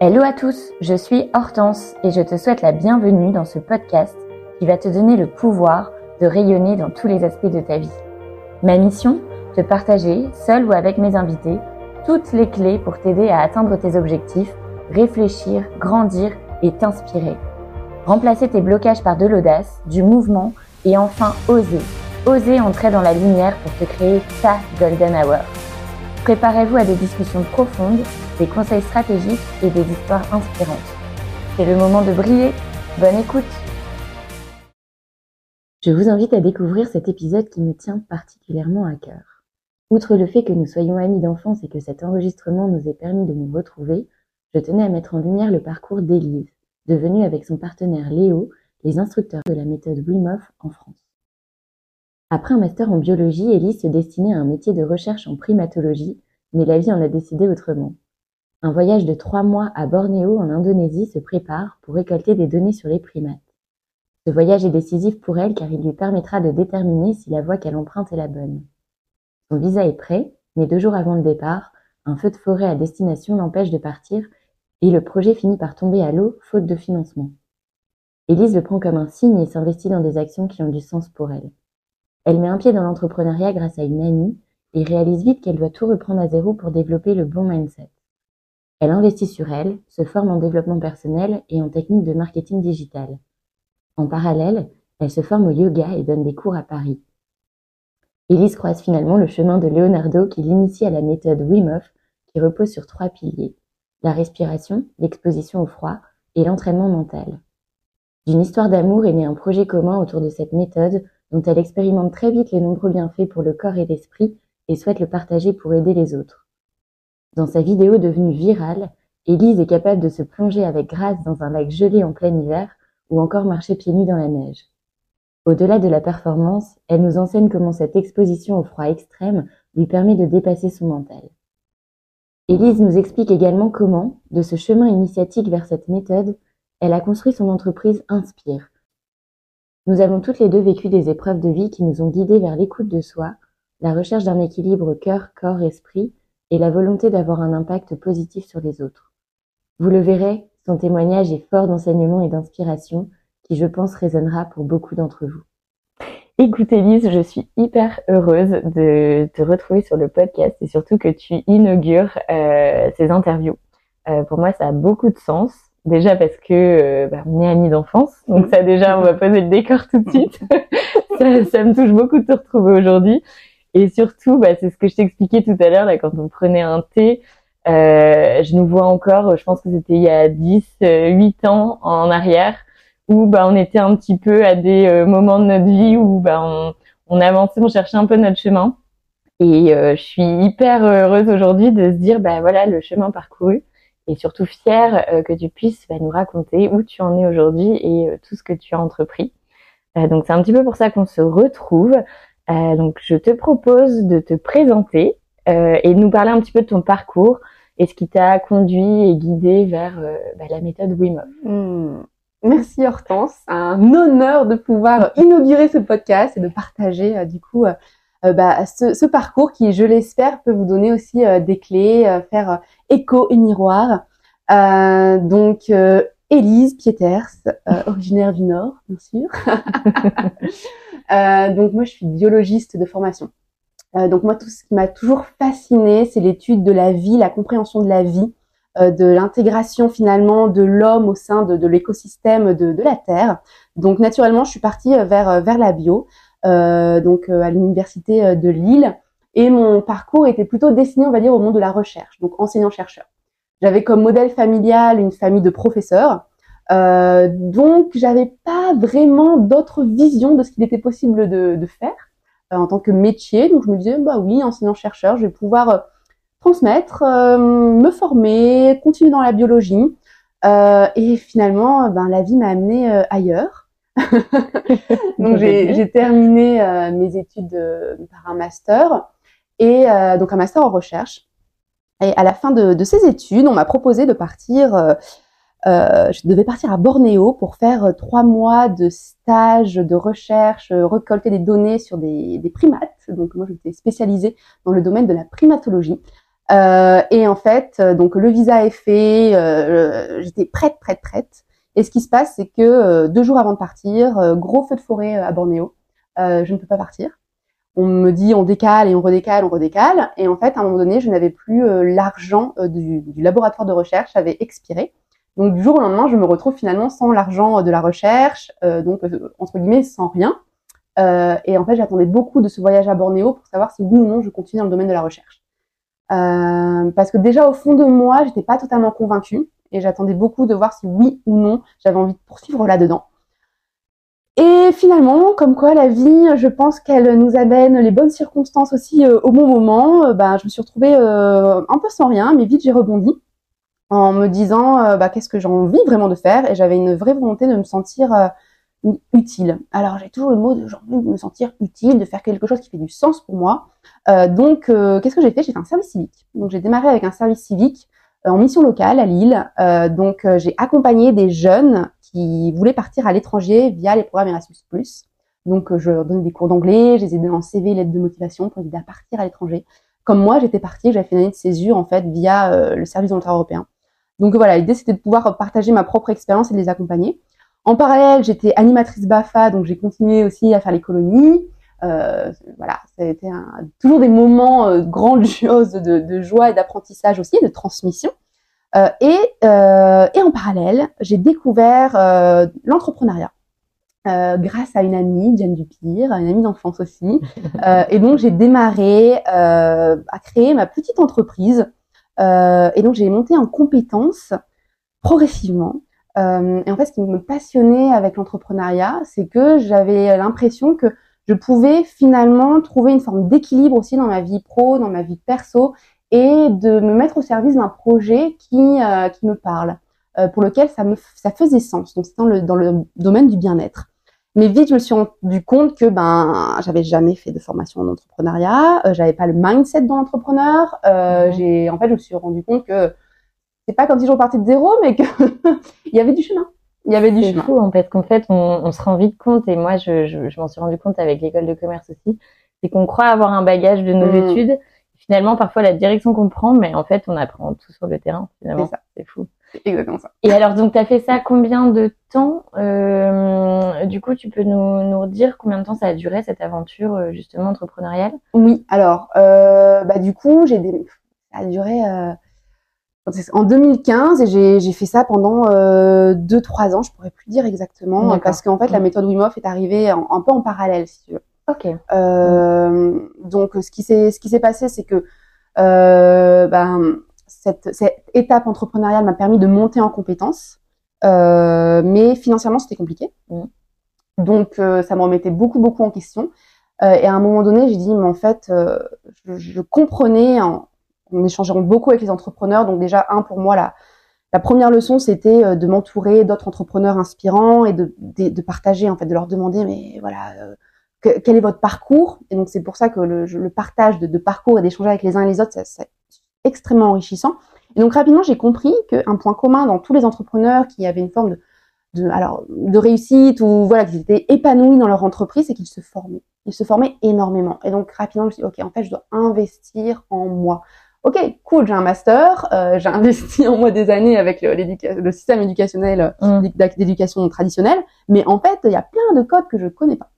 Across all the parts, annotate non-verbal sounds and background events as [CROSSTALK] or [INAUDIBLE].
Hello à tous, je suis Hortense et je te souhaite la bienvenue dans ce podcast qui va te donner le pouvoir de rayonner dans tous les aspects de ta vie. Ma mission Te partager, seul ou avec mes invités, toutes les clés pour t'aider à atteindre tes objectifs, réfléchir, grandir et t'inspirer. Remplacer tes blocages par de l'audace, du mouvement et enfin oser. Oser entrer dans la lumière pour te créer ta golden hour. Préparez-vous à des discussions profondes, des conseils stratégiques et des histoires inspirantes. C'est le moment de briller. Bonne écoute Je vous invite à découvrir cet épisode qui me tient particulièrement à cœur. Outre le fait que nous soyons amis d'enfance et que cet enregistrement nous ait permis de nous retrouver, je tenais à mettre en lumière le parcours d'Élise, devenue avec son partenaire Léo les instructeurs de la méthode Wim Hof en France. Après un master en biologie, Elise se destinait à un métier de recherche en primatologie, mais la vie en a décidé autrement. Un voyage de trois mois à Bornéo en Indonésie se prépare pour récolter des données sur les primates. Ce voyage est décisif pour elle car il lui permettra de déterminer si la voie qu'elle emprunte est la bonne. Son visa est prêt, mais deux jours avant le départ, un feu de forêt à destination l'empêche de partir et le projet finit par tomber à l'eau faute de financement. Élise le prend comme un signe et s'investit dans des actions qui ont du sens pour elle. Elle met un pied dans l'entrepreneuriat grâce à une amie et réalise vite qu'elle doit tout reprendre à zéro pour développer le bon mindset. Elle investit sur elle, se forme en développement personnel et en technique de marketing digital. En parallèle, elle se forme au yoga et donne des cours à Paris. Élise croise finalement le chemin de Leonardo qui l'initie à la méthode Wim Hof qui repose sur trois piliers. La respiration, l'exposition au froid et l'entraînement mental. D'une histoire d'amour est né un projet commun autour de cette méthode dont elle expérimente très vite les nombreux bienfaits pour le corps et l'esprit et souhaite le partager pour aider les autres. Dans sa vidéo devenue virale, Élise est capable de se plonger avec grâce dans un lac gelé en plein hiver ou encore marcher pieds nus dans la neige. Au-delà de la performance, elle nous enseigne comment cette exposition au froid extrême lui permet de dépasser son mental. Élise nous explique également comment, de ce chemin initiatique vers cette méthode, elle a construit son entreprise Inspire, nous avons toutes les deux vécu des épreuves de vie qui nous ont guidés vers l'écoute de soi, la recherche d'un équilibre cœur, corps, esprit et la volonté d'avoir un impact positif sur les autres. Vous le verrez, son témoignage est fort d'enseignement et d'inspiration qui, je pense, résonnera pour beaucoup d'entre vous. Écoute Elise, je suis hyper heureuse de te retrouver sur le podcast et surtout que tu inaugures euh, ces interviews. Euh, pour moi, ça a beaucoup de sens. Déjà parce que euh, bah, on est amis d'enfance, donc ça déjà on va poser le décor tout de suite. [LAUGHS] ça, ça, me touche beaucoup de te retrouver aujourd'hui. Et surtout, bah, c'est ce que je t'expliquais tout à l'heure là quand on prenait un thé. Euh, je nous vois encore, je pense que c'était il y a 10, 8 euh, ans en arrière, où bah, on était un petit peu à des euh, moments de notre vie où bah, on, avançait, on cherchait un peu notre chemin. Et je suis hyper heureuse aujourd'hui de se dire, bah voilà, le chemin parcouru et surtout fière euh, que tu puisses bah, nous raconter où tu en es aujourd'hui et euh, tout ce que tu as entrepris. Euh, donc c'est un petit peu pour ça qu'on se retrouve. donc je te propose de te présenter et de nous parler un petit peu de ton parcours et ce qui t'a conduit et guidé vers bah, la méthode Wim Hof. Hmm. Merci Hortense, un honneur de pouvoir inaugurer ce podcast et de partager du coup bah, ce, ce, parcours qui, je l'espère, peut vous donner aussi des clés, faire écho et miroir. Euh, donc euh, Élise Pieters, euh, [LAUGHS] originaire du Nord, bien sûr. [LAUGHS] euh, donc moi, je suis biologiste de formation. Euh, donc moi, tout ce qui m'a toujours fasciné, c'est l'étude de la vie, la compréhension de la vie, euh, de l'intégration finalement de l'homme au sein de, de l'écosystème de, de, la Terre. Donc naturellement, je suis partie vers vers la bio, donc à l'université de Lille. Et mon parcours était plutôt destiné, on va dire, au monde de la recherche, donc enseignant-chercheur. J'avais comme modèle familial une famille de professeurs, euh, donc j'avais pas vraiment d'autre vision de ce qu'il était possible de, de faire euh, en tant que métier. Donc je me disais, bah oui, enseignant-chercheur, je vais pouvoir euh, transmettre, euh, me former, continuer dans la biologie. et finalement, ben la vie m'a amené ailleurs. [LAUGHS] donc j'ai terminé mes études par un master et euh, donc un master en recherche. Et à la fin de, de ces études, on m'a proposé de partir. Euh, euh, je devais partir à Bornéo pour faire trois mois de stage de recherche, récolter des données sur des, des primates. Donc moi, j'étais spécialisée dans le domaine de la primatologie. Euh, et en fait, donc le visa est fait, j'étais prête, prête, prête. Et ce qui se passe, c'est que deux jours avant de partir, gros feu de forêt à Bornéo, je ne peux pas partir. On me dit on décale et on redécale, on redécale. Et en fait, à un moment donné, je n'avais plus l'argent du, du, laboratoire de recherche avait expiré. Donc du jour au lendemain, je me retrouve finalement sans l'argent de la recherche, donc entre guillemets sans rien. Euh, et en fait, j'attendais beaucoup de ce voyage à Bornéo pour savoir si oui ou non je continue dans le domaine de la recherche. Euh, parce que déjà au fond de moi, j'étais pas totalement convaincue et j'attendais beaucoup de voir si oui ou non j'avais envie de poursuivre là-dedans. Et finalement, comme quoi la vie, je pense qu'elle nous amène les bonnes circonstances aussi euh, au bon moment. bah, je me suis retrouvée un peu sans rien, mais vite j'ai rebondi en me disant bah, qu'est-ce que j'ai envie vraiment de faire? Et j'avais une vraie volonté de me sentir utile. Alors j'ai toujours le mot de j'ai envie de me sentir utile, de faire quelque chose qui fait du sens pour moi. Euh, donc euh, qu'est-ce que j'ai fait? J'ai fait un service civique. Donc j'ai démarré avec un service civique euh, en mission locale à Lille. donc j'ai accompagné des jeunes qui voulaient partir à l'étranger via les programmes Erasmus+. Donc je leur donnais des cours d'anglais, je les aidais en CV, lettre de motivation pour les aider à partir à l'étranger. Comme moi j'étais partie, j'avais fait une année de césure en fait via le service volontaire européen. Donc voilà, l'idée c'était de pouvoir partager ma propre expérience et de les accompagner. En parallèle, j'étais animatrice BAFA, donc j'ai continué aussi à faire les colonies. Euh, voilà, ça a été toujours des moments euh, grandioses de, joie et d'apprentissage aussi, de transmission. Euh, et, et, en parallèle, j'ai découvert l'entrepreneuriat. grâce à une amie, Diane Dupire, une amie d'enfance aussi. [LAUGHS] et donc j'ai démarré à créer ma petite entreprise. et donc j'ai monté en compétences progressivement. Euh, et en fait, ce qui me passionnait avec l'entrepreneuriat, c'est que j'avais l'impression que je pouvais finalement trouver une forme d'équilibre aussi dans ma vie pro, dans ma vie perso, et de me mettre au service d'un projet qui, euh, qui me parle, euh, pour lequel ça, me, ça faisait sens. Donc, c'est dans le, dans le domaine du bien-être. Mais vite, je me suis rendu compte que ben, j'avais jamais fait de formation en entrepreneuriat, euh, j'avais pas le mindset dans l'entrepreneur. Euh, mmh. J'ai, en fait, je me suis rendu compte que c'est pas comme si je repartais de zéro, mais qu'il [LAUGHS] y avait du chemin. Il y avait du chemin. Fou, en fait, qu'en fait, on, on, se rend vite compte, et moi, je, je, je m'en suis rendu compte avec l'école de commerce aussi, c'est qu'on croit avoir un bagage de nos mm. études. Finalement, parfois, la direction qu'on prend, mais en fait, on apprend tout sur le terrain, finalement. C'est fou. C'est exactement ça. Et alors, donc, tu as fait ça combien de temps euh, Du coup, tu peux nous, nous dire combien de temps ça a duré, cette aventure, euh, justement, entrepreneuriale? Oui, alors, euh, bah, du coup, j'ai des... ça a duré... Euh en 2015 et j'ai fait ça pendant euh, deux trois ans, je pourrais plus dire exactement parce qu'en fait la méthode Wim Hof est arrivée un peu en parallèle si tu veux. Ok. Euh, donc ce qui s'est ce qui s'est passé c'est que euh, ben cette, cette étape entrepreneuriale m'a permis de monter en compétences, euh, mais financièrement c'était compliqué. Donc euh, ça me remettait beaucoup beaucoup en question. Euh, et à un moment donné j'ai dit mais en fait je, je comprenais en, on échangeait beaucoup avec les entrepreneurs. Donc déjà, un, pour moi, la, première leçon, c'était euh, de m'entourer d'autres entrepreneurs inspirants et de, partager, en fait, de leur demander, mais voilà, euh, quel est votre parcours? Et donc c'est pour ça que le, partage de, parcours et d'échanger avec les uns et les autres, c'est extrêmement enrichissant. Et donc rapidement, j'ai compris qu'un point commun dans tous les entrepreneurs qui avaient une forme de, de, alors, de réussite ou voilà, qu'ils étaient épanouis dans leur entreprise, c'est qu'ils se formaient. Ils se formaient énormément. Et donc rapidement, je me suis dit, ok, en fait, je dois investir en moi ok, cool, j'ai un master, euh, j'ai investi en moi des années avec le, le système éducationnel mm. d'éducation traditionnelle, mais en fait, il y a plein de codes que je connais pas.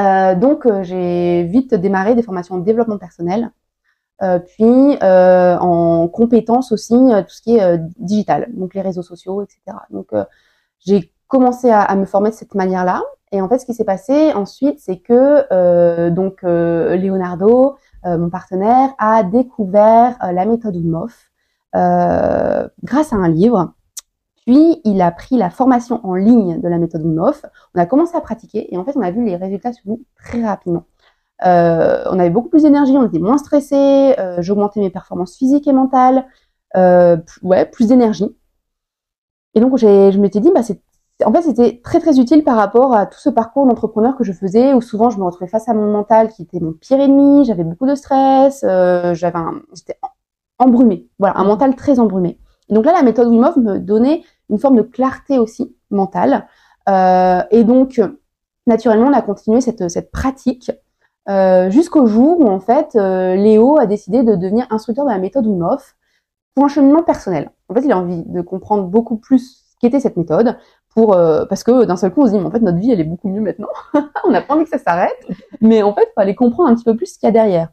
Euh, donc, euh, j'ai vite démarré des formations de développement personnel, euh, puis euh, en compétences aussi, tout ce qui est digital, donc les réseaux sociaux, etc. Donc, j'ai commencé à, à, me former de cette manière-là. Et en fait, ce qui s'est passé ensuite, c'est que donc Leonardo, euh, mon partenaire, a découvert euh, la méthode Wim euh, grâce à un livre. Puis, il a pris la formation en ligne de la méthode Wim On a commencé à pratiquer et en fait, on a vu les résultats sur nous très rapidement. Euh, on avait beaucoup plus d'énergie, on était moins stressé, euh, j'augmentais mes performances physiques et mentales, euh, ouais, plus d'énergie. Et donc, je m'étais dit, bah, c'est en fait, c'était très très utile par rapport à tout ce parcours d'entrepreneur que je faisais, où souvent je me retrouvais face à mon mental qui était mon pire ennemi, j'avais beaucoup de stress, euh, j'avais, j'étais embrumée, voilà, un mmh. mental très embrumé. Et donc là, la méthode Wim Hof me donnait une forme de clarté aussi mentale, euh, et donc naturellement, on a continué cette cette pratique jusqu'au jour où en fait Léo a décidé de devenir instructeur de la méthode Wim Hof pour un cheminement personnel. En fait, il a envie de comprendre beaucoup plus ce qu'était cette méthode, pour parce que d'un seul coup on se dit mais en fait notre vie elle est beaucoup mieux maintenant [LAUGHS] on n'a pas envie que ça s'arrête mais en fait il fallait comprendre un petit peu plus ce qu'il y a derrière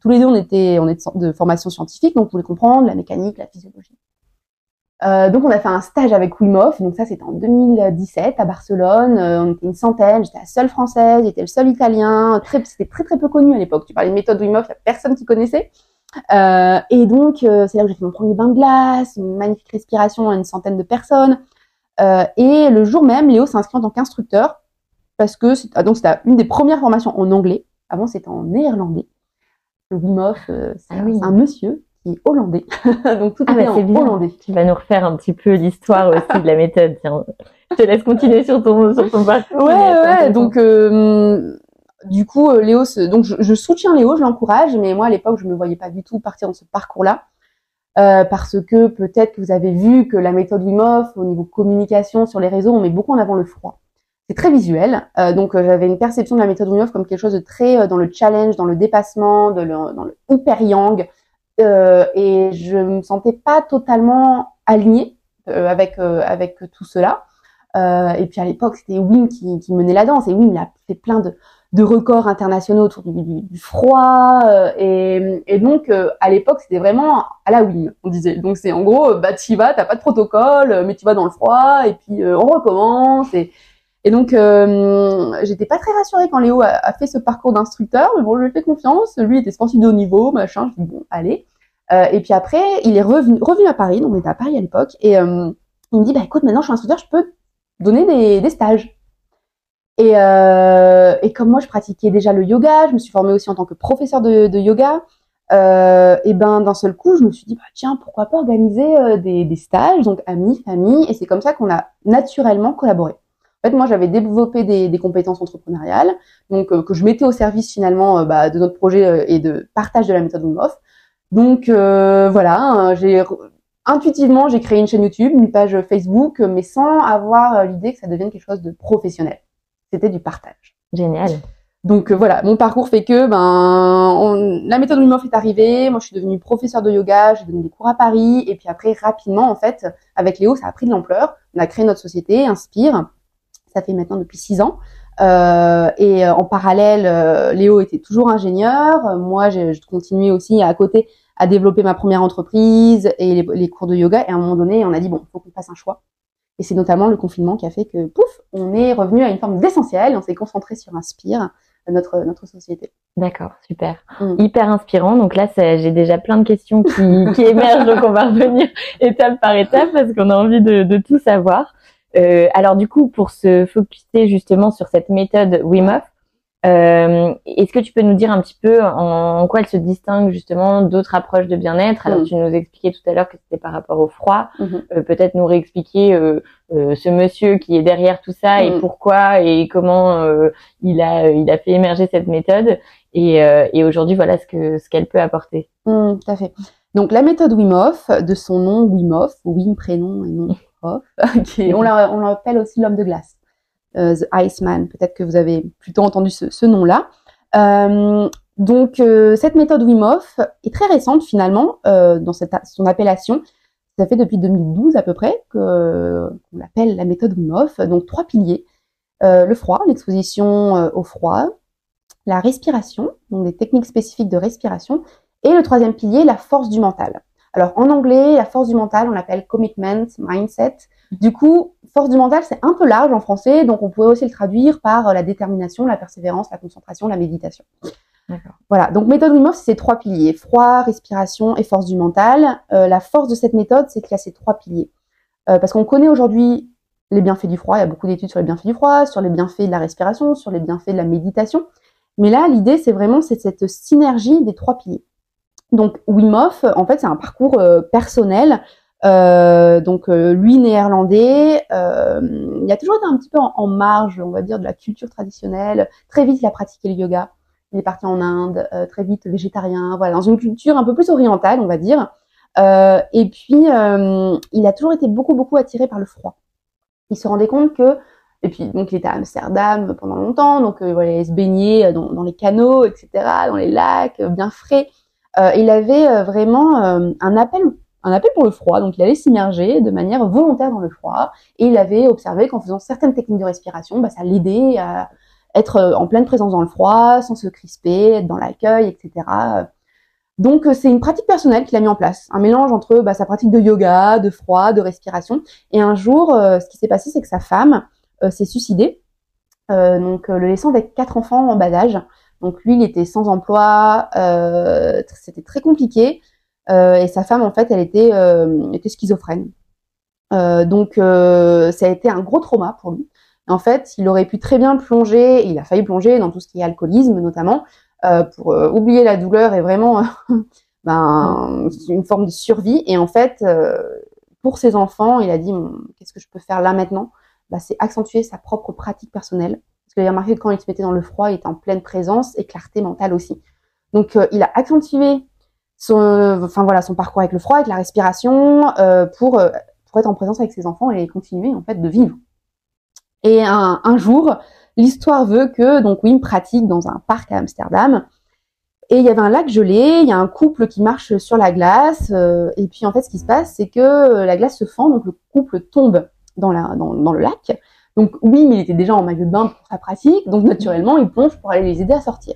tous les deux on était on est de formation scientifique donc on voulait comprendre la mécanique la physiologie euh, donc on a fait un stage avec Wim donc ça c'était en 2017 à Barcelone. Euh, on était une centaine, j'étais la seule française, j'étais le seul italien. C'était très très peu connu à l'époque. Tu parlais de méthode Wim il n'y a personne qui connaissait. Euh, et donc c'est là où j'ai fait mon premier bain de glace, une magnifique respiration à une centaine de personnes. Et le jour même, Léo s'est inscrit en tant qu'instructeur parce que ah, donc c'était une des premières formations en anglais. Avant c'était en néerlandais. Le Wim Hof, c'est ah un monsieur qui est hollandais. [LAUGHS] Donc tout ah est, bah, en hollandais. Tu vas nous refaire un petit peu l'histoire aussi de la méthode. Tiens, je te laisse continuer sur ton sur ton parcours. Ouais ouais. Donc euh, du coup euh, Léo, donc je, soutiens Léo, je l'encourage, mais moi à l'époque je me voyais pas du tout partir dans ce parcours-là. Euh, parce que peut-être que vous avez vu que la méthode Wim Hof, au niveau communication sur les réseaux, on met beaucoup en avant le froid. C'est très visuel, euh, donc euh, j'avais une perception de la méthode Wim Hof comme quelque chose de très dans le challenge, dans le dépassement, de dans le hyper yang, euh, et je me sentais pas totalement alignée euh, avec euh, avec tout cela. et puis à l'époque, c'était Wim qui, qui, menait la danse et Wim il a fait plein de, de records internationaux autour du, froid et, et, donc à l'époque c'était vraiment à la Wim on disait donc c'est en gros bah tu vas t'as pas de protocole mais tu vas dans le froid et puis on recommence et, et donc, euh, j'étais pas très rassurée quand Léo a, fait ce parcours d'instructeur, mais bon, je lui ai fait confiance. Lui était sportif de haut niveau, machin. Je dis bon, allez. Euh, et puis après, il est revenu, revenu à Paris. Donc, on était à Paris à l'époque. Et euh, il me dit, bah écoute, maintenant je suis instructeur, je peux donner des, des stages. Et, euh, et, comme moi, je pratiquais déjà le yoga, je me suis formée aussi en tant que professeur de, de yoga. Euh, et ben d'un seul coup, je me suis dit bah tiens pourquoi pas organiser des, des stages donc amis, famille et c'est comme ça qu'on a naturellement collaboré. En fait, moi, j'avais développé des, des, compétences entrepreneuriales, donc euh, que je mettais au service finalement euh, bah, de notre projet euh, et de partage de la méthode Wim Donc voilà, hein, j'ai intuitivement j'ai créé une chaîne YouTube, une page Facebook, mais sans avoir l'idée que ça devienne quelque chose de professionnel. C'était du partage. Génial. Donc voilà, mon parcours fait que ben la méthode Wim est arrivée. Moi, je suis devenue professeure de yoga, j'ai donné des cours à Paris, et puis après rapidement en fait, avec Léo, ça a pris de l'ampleur. On a créé notre société, Inspire ça fait maintenant depuis six ans. Euh, et euh, en parallèle, euh, Léo était toujours ingénieur. Moi, je, je continuais aussi à côté à développer ma première entreprise et les, les, cours de yoga. Et à un moment donné, on a dit bon, faut qu'on fasse un choix. Et c'est notamment le confinement qui a fait que pouf, on est revenu à une forme d'essentiel. On s'est concentré sur Inspire, notre notre société. D'accord, super, mm. hyper inspirant. Donc là, j'ai déjà plein de questions qui, [LAUGHS] qui émergent, donc on va revenir [LAUGHS] étape par étape parce qu'on a envie de, de tout savoir. Euh, alors du coup, pour se focuser justement sur cette méthode Wim Hof, euh, est-ce que tu peux nous dire un petit peu en, quoi elle se distingue justement d'autres approches de bien-être? Alors mm. tu nous expliquais tout à l'heure que c'était par rapport au froid. Mm-hmm. Euh, peut-être nous réexpliquer euh, euh, ce monsieur qui est derrière tout ça et mm. pourquoi et comment il a il a fait émerger cette méthode et, et aujourd'hui voilà ce que ce qu'elle peut apporter. Mm, tout à fait. Donc la méthode Wim Hof, de son nom Wim Hof, Wim prénom et nom [LAUGHS] [LAUGHS] on l'appelle aussi l'homme de glace, euh, The Iceman. Peut-être que vous avez plutôt entendu ce, nom-là. Euh, donc euh, cette méthode Wim Hof est très récente finalement dans son appellation. Ça fait depuis 2012 à peu près qu'on l'appelle la méthode Wim Hof. Donc trois piliers le froid, l'exposition au froid, la respiration, donc des techniques spécifiques de respiration, et le troisième pilier, la force du mental. Alors en anglais, la force du mental, on l'appelle commitment, mindset. Du coup, force du mental, c'est un peu large en français, donc on pourrait aussi le traduire par euh, la détermination, la persévérance, la concentration, la méditation. Voilà, donc méthode Wim Hof, c'est ces trois piliers, froid, respiration et force du mental. Euh, la force de cette méthode, c'est qu'il y a ces trois piliers. Euh, parce qu'on connaît aujourd'hui les bienfaits du froid, il y a beaucoup d'études sur les bienfaits du froid, sur les bienfaits de la respiration, sur les bienfaits de la méditation. Mais là, l'idée, c'est vraiment cette synergie des trois piliers. Donc Wim en fait, c'est un parcours euh, personnel. Euh, donc euh, lui néerlandais, il a toujours été un petit peu en, marge, on va dire, de la culture traditionnelle. Très vite, il a pratiqué le yoga. Il est parti en Inde, très vite végétarien. Voilà, dans une culture un peu plus orientale, on va dire. et puis, il a toujours été beaucoup, beaucoup attiré par le froid. Il se rendait compte que Et puis donc il était à Amsterdam pendant longtemps, donc il allait se baigner dans, dans, les canaux, etc., dans les lacs, bien frais. Il avait vraiment un appel un appel pour le froid, donc il allait s'immerger de manière volontaire dans le froid, et il avait observé qu'en faisant certaines techniques de respiration, bah, ça l'aidait à être en pleine présence dans le froid, sans se crisper, être dans l'accueil, etc. Donc c'est une pratique personnelle qu'il a mis en place, un mélange entre bah, sa pratique de yoga, de froid, de respiration. Et un jour, euh, ce qui s'est passé, c'est que sa femme euh, s'est suicidée, euh, donc le laissant avec quatre enfants en bas âge. Donc lui, il était sans emploi, c'était très compliqué. et sa femme, en fait, elle était, était schizophrène. donc ça a été un gros trauma pour lui. En fait, il aurait pu très bien plonger, il a failli plonger dans tout ce qui est alcoolisme notamment, euh, pour euh, oublier la douleur et vraiment [LAUGHS] ben, une forme de survie. Et en fait, euh, pour ses enfants, il a dit qu'est-ce que je peux faire là maintenant? Bah, C'est accentuer sa propre pratique personnelle. Parce qu'il a remarqué que quand il se mettait dans le froid, il était en pleine présence et clarté mentale aussi. Donc, il a accentué son, enfin voilà, son parcours avec le froid, avec la respiration, pour pour être en présence avec ses enfants et continuer en fait de vivre. Et un, jour, L'histoire veut que donc Wim pratique dans un parc à Amsterdam. Et il y avait un lac gelé, il y a un couple qui marche sur la glace, euh, et puis en fait ce qui se passe, c'est que euh, la glace se fend, donc le couple tombe dans le lac. Donc Wim, il était déjà en maillot de bain pour sa pratique, donc naturellement il plonge pour aller les aider à sortir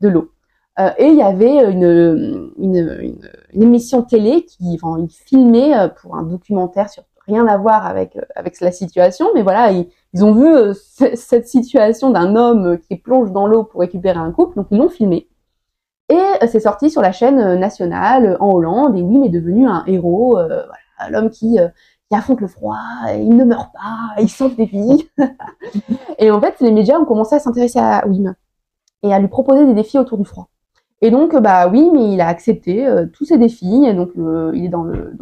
de l'eau. Euh, et il y avait une, émission télé qui, enfin, il filmait pour un documentaire sur rien à voir avec avec la situation, mais voilà, il, ils ont vu euh, cette situation d'un homme qui plonge dans l'eau pour récupérer un couple, donc ils l'ont filmé. Et euh, c'est sorti sur la chaîne euh, nationale en Hollande, et Wim est devenu un héros, l'homme qui, qui, affronte le froid, il ne meurt pas, il sauve des vies. [LAUGHS] et en fait, les médias ont commencé à s'intéresser à Wim et à lui proposer des défis autour du froid. Et donc, bah oui, mais il a accepté tous ces défis. Et donc, il est dans le,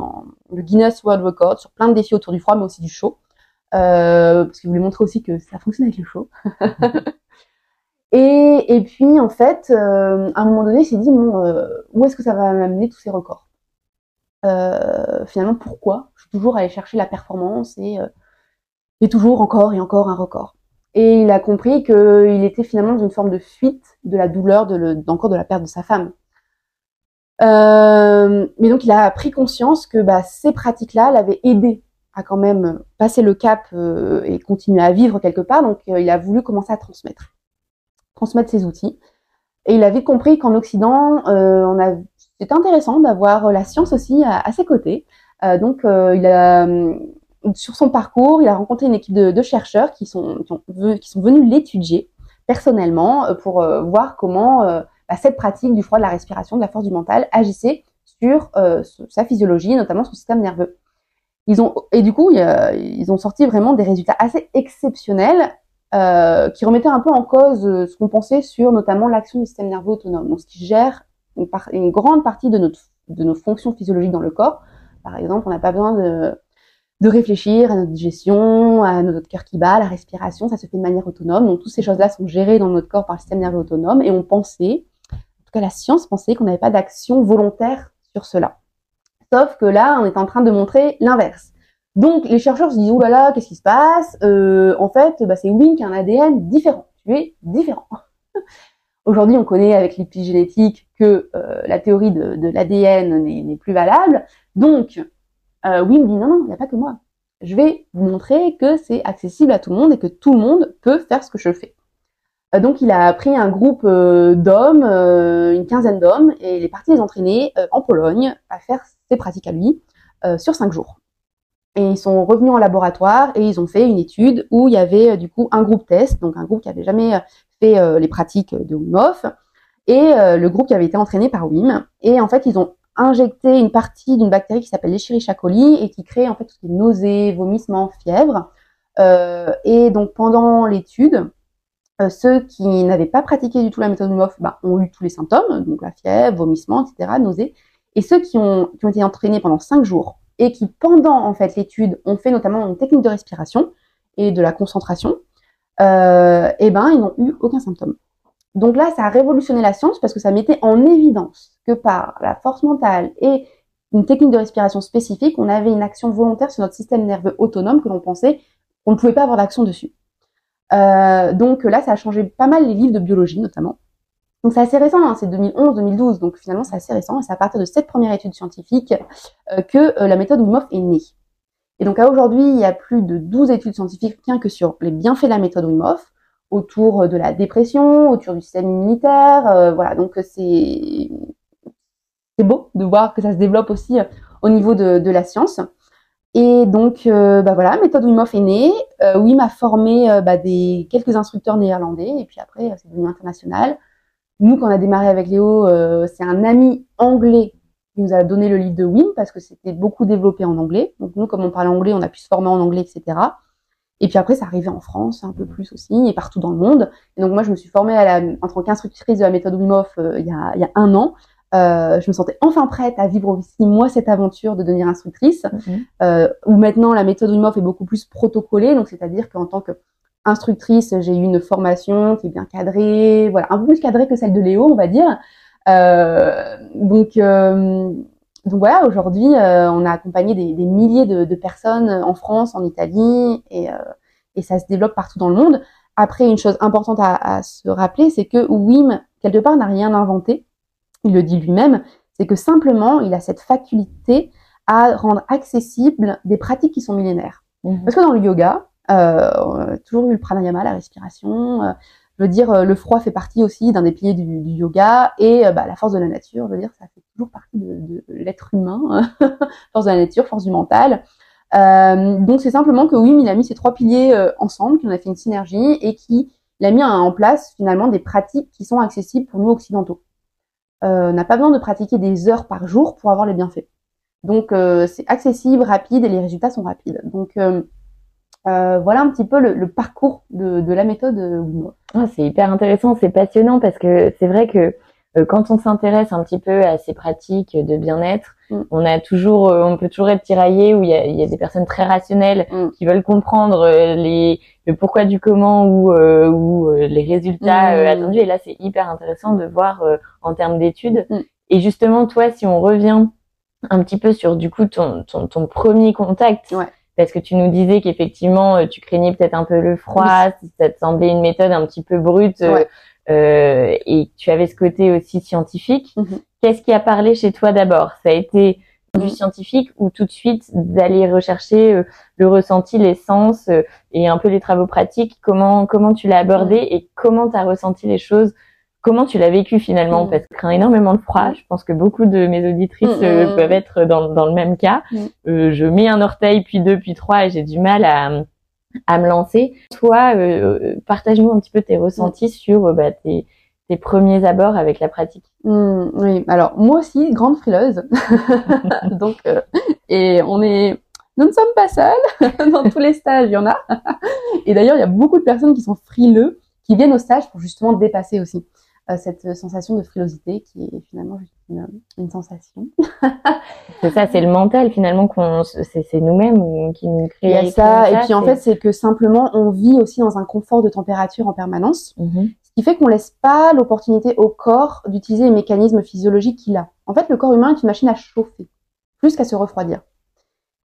Guinness World Record sur plein de défis autour du froid, mais aussi du chaud. Euh, parce qu'il voulait montrer aussi que ça fonctionne avec le chaud. [LAUGHS] et, et, puis en fait, euh, à un moment donné, il s'est dit bon, euh, où est-ce que ça va m'amener tous ces records? Finalement, pourquoi Je suis toujours allé chercher la performance et, et toujours encore et encore un record. Et il a compris qu'il était finalement dans une forme de fuite de la douleur, de encore de la perte de sa femme. Euh, mais donc il a pris conscience que bah, ces pratiques-là l'avaient aidé a quand même passé le cap euh, et continué à vivre quelque part. Donc, euh, il a voulu commencer à transmettre, transmettre ses outils. Et il a vite compris qu'en Occident, euh, on a, c'est intéressant d'avoir la science aussi à, ses côtés. donc, il a, sur son parcours, il a rencontré une équipe de, chercheurs qui sont, venus l'étudier personnellement pour voir comment bah, cette pratique du froid, de la respiration, de la force du mental agissait sur sa physiologie, notamment son système nerveux. Ils ont et du coup, ils ont sorti vraiment des résultats assez exceptionnels euh, qui remettaient un peu en cause euh, ce qu'on pensait sur notamment l'action du système nerveux autonome, donc ce qui gère une, une, grande partie de notre de nos fonctions physiologiques dans le corps. Par exemple, on n'a pas besoin de de réfléchir à notre digestion, à notre cœur qui bat, à la respiration, ça se fait de manière autonome. Donc toutes ces choses-là sont gérées dans notre corps par le système nerveux autonome et on pensait, en tout cas la science pensait qu'on n'avait pas d'action volontaire sur cela. Sauf que là, on est en train de montrer l'inverse. Donc les chercheurs se disent oh là là, qu'est-ce qui se passe? Euh, En fait, bah, c'est a un ADN différent. Tu es différent. [LAUGHS] Aujourd'hui, on connaît avec l'épigénétique que euh, la théorie de, l'ADN n'est plus valable. Donc, euh, Wing dit non, non, il n'y a pas que moi. Je vais vous montrer que c'est accessible à tout le monde et que tout le monde peut faire ce que je fais. Euh, donc, il a pris un groupe d'hommes, une quinzaine d'hommes, et il est parti les entraîner en Pologne à faire ses pratiques à lui sur cinq jours. Et ils sont revenus en laboratoire et ils ont fait une étude où il y avait euh, du coup un groupe test, donc un groupe qui avait jamais euh, fait euh, les pratiques de Wim Hof, et le groupe qui avait été entraîné par Wim. Et en fait, ils ont injecté une partie d'une bactérie qui s'appelle l'Escherichia et qui crée en fait tout ce qui est nausées, vomissements, fièvre. Euh, et donc pendant l'étude, ceux qui n'avaient pas pratiqué du tout la méthode Wim Hof bah, ont eu tous les symptômes, donc la fièvre, vomissements, etc., nausées. Et ceux qui ont, qui ont été entraînés pendant cinq jours et qui, pendant en fait l'étude, ont fait notamment une technique de respiration et de la concentration, euh, eh ben, ils n'ont eu aucun symptôme. Donc là, ça a révolutionné la science parce que ça mettait en évidence que par la force mentale et une technique de respiration spécifique, on avait une action volontaire sur notre système nerveux autonome que l'on pensait qu'on ne pouvait pas avoir d'action dessus. Euh, donc là, ça a changé pas mal les livres de biologie notamment. Donc c'est assez récent, hein, c'est 2011-2012, donc finalement c'est assez récent, et c'est à partir de cette première étude scientifique euh, que euh, la méthode Wim est née. Et donc à aujourd'hui, il y a plus de 12 études scientifiques rien que sur les bienfaits de la méthode Wim autour de la dépression, autour du système immunitaire, voilà, donc c'est c'est beau de voir que ça se développe aussi au niveau de, de la science. Et donc, euh, bah voilà, méthode Wim Hof est née. Euh, Wim a formé euh, bah, des quelques instructeurs néerlandais, et puis après, c'est devenu international. Nous, quand on a démarré avec Léo, c'est un ami anglais qui nous a donné le livre de Wim parce que c'était beaucoup développé en anglais. Donc nous, comme on parle anglais, on a pu se former en anglais, etc. Et puis après, ça arrivait en France un peu plus aussi et partout dans le monde. Et donc moi, je me suis formée à la, en tant qu'instructrice de la méthode Wim Hof il, y a, il y a un an. Euh, je me sentais enfin prête à vivre aussi moi cette aventure de devenir instructrice, mhm. euh, où maintenant la méthode Wim Hof est beaucoup plus protocolée, donc c'est-à-dire qu'en tant que instructrice, j'ai eu une formation qui est bien cadrée, voilà, un peu plus cadrée que celle de Léo, on va dire. Euh, donc, euh, donc voilà, aujourd'hui, euh, on a accompagné des, des milliers de, de, personnes en France, en Italie, et, et ça se développe partout dans le monde. Après, une chose importante à, à se rappeler, c'est que Wim, quelque part, n'a rien inventé il le dit lui-même, c'est que simplement, il a cette faculté à rendre accessible des pratiques qui sont millénaires. Mhm. Parce que dans le yoga, euh, on a toujours eu le pranayama, la respiration. Euh, je veux dire, euh, le froid fait partie aussi d'un des piliers du, yoga et euh, bah, la force de la nature. Je veux dire, ça fait toujours partie de, de l'être humain, [LAUGHS] force de la nature, force du mental. Euh, donc c'est simplement que oui, il a mis ces trois piliers ensemble, qu'on a fait une synergie et qui il a mis en place finalement des pratiques qui sont accessibles pour nous occidentaux. Euh, n'a pas besoin de pratiquer des heures par jour pour avoir les bienfaits. Donc euh, c'est accessible, rapide et les résultats sont rapides. Donc euh, voilà un petit peu le, parcours de, la méthode ah, c'est hyper intéressant, c'est passionnant parce que c'est vrai que quand on s'intéresse un petit peu à ces pratiques de bien-être, mm. on a toujours, on peut toujours être tiraillé où il y a, des personnes très rationnelles mm. qui veulent comprendre les le pourquoi du comment ou, euh, ou euh, les résultats euh, mmh. attendus. Et là, c'est hyper intéressant de voir en termes d'études. Et justement, toi, si on revient un petit peu sur du coup ton, ton, ton premier contact, ouais. Parce que tu nous disais qu'effectivement, tu craignais peut-être un peu le froid, ça te semblait une méthode un petit peu brute. et tu avais ce côté aussi scientifique. Mmh. Qu'est-ce qui a parlé chez toi d'abord? Ça a été du scientifique ou tout de suite d'aller rechercher euh, le ressenti, l'essence euh, et un peu les travaux pratiques? Comment comment tu l'as abordé et comment tu as ressenti les choses Comment tu l'as vécu finalement Parce que crains énormément le froid. Je pense que beaucoup de mes auditrices euh, peuvent être dans, dans le même cas. je mets un orteil, puis deux, puis trois et j'ai du mal à, à me lancer. Toi, partage-nous un petit peu tes ressentis sur bah, tes, tes premiers abords avec la pratique Oui, alors moi aussi, grande frileuse. [LAUGHS] Donc, euh, et on est, nous ne sommes pas seuls. [LAUGHS] Dans tous les stages, il y en a. et d'ailleurs, il y a beaucoup de personnes qui sont frileux, qui viennent au stage pour justement dépasser aussi euh, cette sensation de frilosité qui est finalement juste une, une sensation. [LAUGHS] c'est ça, c'est le mental finalement qu'on, c'est nous-mêmes qui nous crée. Il y a ça, et puis en fait, c'est que simplement on vit aussi dans un confort de température en permanence. Mmh qui fait qu'on laisse pas l'opportunité au corps d'utiliser les mécanismes physiologiques qu'il a. En fait, le corps humain est une machine à chauffer, plus qu'à se refroidir.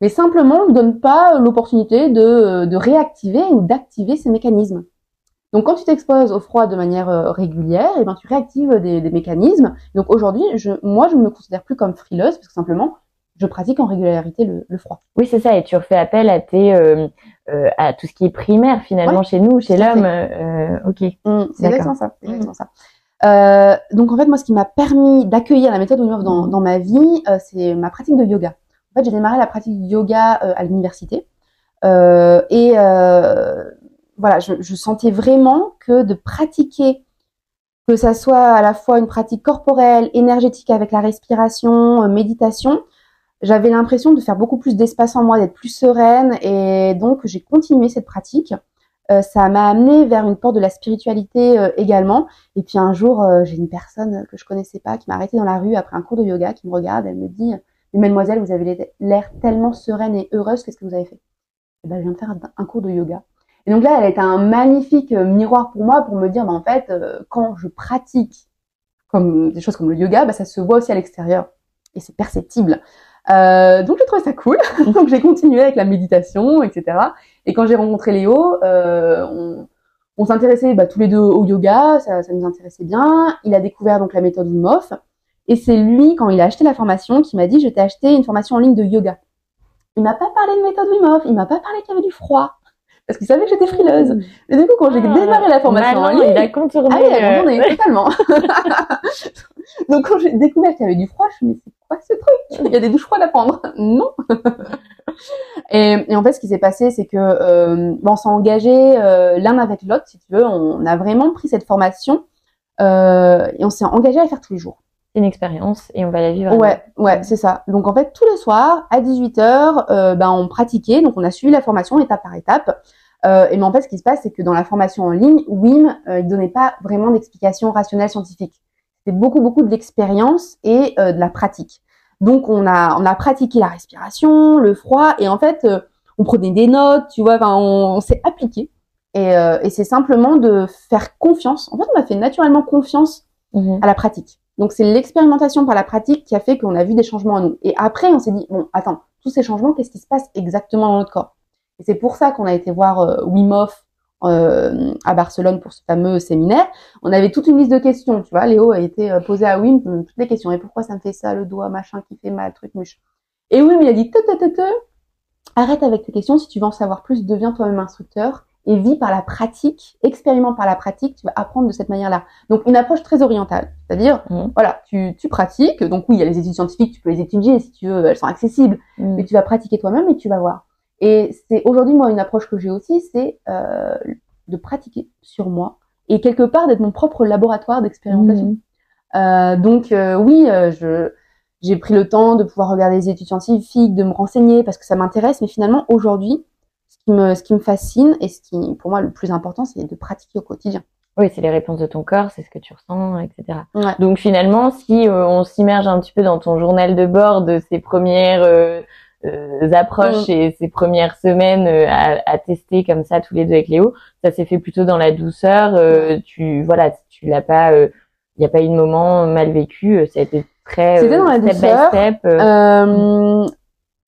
Mais simplement, on ne donne pas l'opportunité de, de, réactiver ou d'activer ces mécanismes. Donc, quand tu t'exposes au froid de manière euh, régulière, et eh ben, tu réactives des, des mécanismes. Donc, aujourd'hui, je, moi, je ne me considère plus comme frileuse, parce que simplement, je pratique en régularité le, le froid. Oui, c'est ça. Et tu refais appel à tes, euh, euh, à tout ce qui est primaire finalement chez nous, chez l'homme. Euh, ok. Mmh, c'est exactement ça. Mmh. Exactement ça. Euh, donc en fait, moi, ce qui m'a permis d'accueillir la méthode Wim dans, dans ma vie, euh, c'est ma pratique de yoga. En fait, j'ai démarré la pratique de yoga à l'université et voilà, je, je sentais vraiment que de pratiquer que ça soit à la fois une pratique corporelle, énergétique avec la respiration, méditation, j'avais l'impression de faire beaucoup plus d'espace en moi, d'être plus sereine et donc j'ai continué cette pratique. Euh, ça m'a amené vers une porte de la spiritualité euh, également. Et puis un jour, euh, j'ai une personne que je connaissais pas qui m'a arrêtée dans la rue après un cours de yoga, qui me regarde, elle me dit "Mais mademoiselle, vous avez l'air tellement sereine et heureuse, qu'est-ce que vous avez fait? Eh ben, je viens de faire un, cours de yoga. Et donc là, elle été un magnifique miroir pour moi pour me dire, bah, en fait, quand je pratique comme des choses comme le yoga, bah, ça se voit aussi à l'extérieur et c'est perceptible. Euh, donc j'ai trouvé ça cool. [LAUGHS] donc j'ai continué avec la méditation, etc. Et quand j'ai rencontré Léo, euh, on, on s'intéressait bah, tous les deux au yoga, ça, ça, nous intéressait bien. Il a découvert donc la méthode Wim Hof. Et c'est lui, quand il a acheté la formation, qui m'a dit, je t'ai acheté une formation en ligne de yoga. Il m'a pas parlé de méthode Wim Hof, il m'a pas parlé qu'il y avait du froid. Parce qu'il savait que j'étais frileuse. Mais du coup, quand j'ai Ah, démarré la formation en ligne, il a contourné. ah oui, il a euh, contourné, totalement. [LAUGHS] Donc quand j'ai découvert qu'il y avait du froid, je me suis dit, mais c'est quoi ce truc? Il y a des douches froides à prendre [LAUGHS] Non [LAUGHS] et, et en fait, ce qui s'est passé, c'est que euh, on s'est engagé euh, l'un avec l'autre, si tu veux. On a vraiment pris cette formation euh, et on s'est engagé à la faire tous les jours. C'est une expérience et on va la vivre. Ouais, ouais, c'est ça. Donc en fait, tous les soirs, à 18h, euh, ben, on pratiquait. Donc on a suivi la formation étape par étape. Euh, et mais en fait, ce qui se passe, c'est que dans la formation en ligne, Wim, euh, il donnait pas vraiment d'explications rationnelles scientifiques. C'était beaucoup, beaucoup de l'expérience et euh, de la pratique. Donc on a, on a pratiqué la respiration, le froid, et en fait, euh, on prenait des notes, tu vois, on, on s'est appliqué. Et, euh, et c'est simplement de faire confiance. En fait, on a fait naturellement confiance Mhm. à la pratique. Donc c'est l'expérimentation par la pratique qui a fait qu'on a vu des changements en nous. Et après, on s'est dit, bon, attends, tous ces changements, qu'est-ce qui se passe exactement dans notre corps? Et c'est pour ça qu'on a été voir euh, Wim Hof euh, à Barcelone pour ce fameux séminaire. On avait toute une liste de questions, tu vois. Léo a été euh, posé à Wim euh, toutes les questions. Et pourquoi ça me fait ça, le doigt, machin, qui fait mal, truc, muche. Et Wim, il a dit, te, te, te, te, arrête avec tes questions. Si tu veux en savoir plus, deviens toi-même instructeur et vis par la pratique, expérimente par la pratique, tu vas apprendre de cette manière-là. Donc une approche très orientale, c'est-à-dire Mhm. voilà, tu, tu pratiques, donc oui, il y a les études scientifiques, tu peux les étudier si tu veux, elles sont accessibles, Mhm. mais tu vas pratiquer toi-même et tu vas voir. Et c'est aujourd'hui moi une approche que j'ai aussi, c'est euh, de pratiquer sur moi et quelque part d'être mon propre laboratoire d'expérimentation. Mhm. Euh, donc euh, oui, euh, je j'ai pris le temps de pouvoir regarder les études scientifiques, de me renseigner parce que ça m'intéresse, mais finalement aujourd'hui, ce qui me ce qui me fascine et ce qui pour moi le plus important, c'est de pratiquer au quotidien. Oui, c'est les réponses de ton corps, c'est ce que tu ressens, etc. Ouais. Donc finalement, si euh, on s'immerge un petit peu dans ton journal de bord de ces premières euh, approches Mm. et ces premières semaines euh, à, à tester comme ça tous les deux avec Léo, ça s'est fait plutôt dans la douceur. euh, tu voilà, tu l'as pas, il n'y a pas eu de moment mal vécu. euh, Ça a été très C'était euh, dans la step douceur. by step. euh, Euh,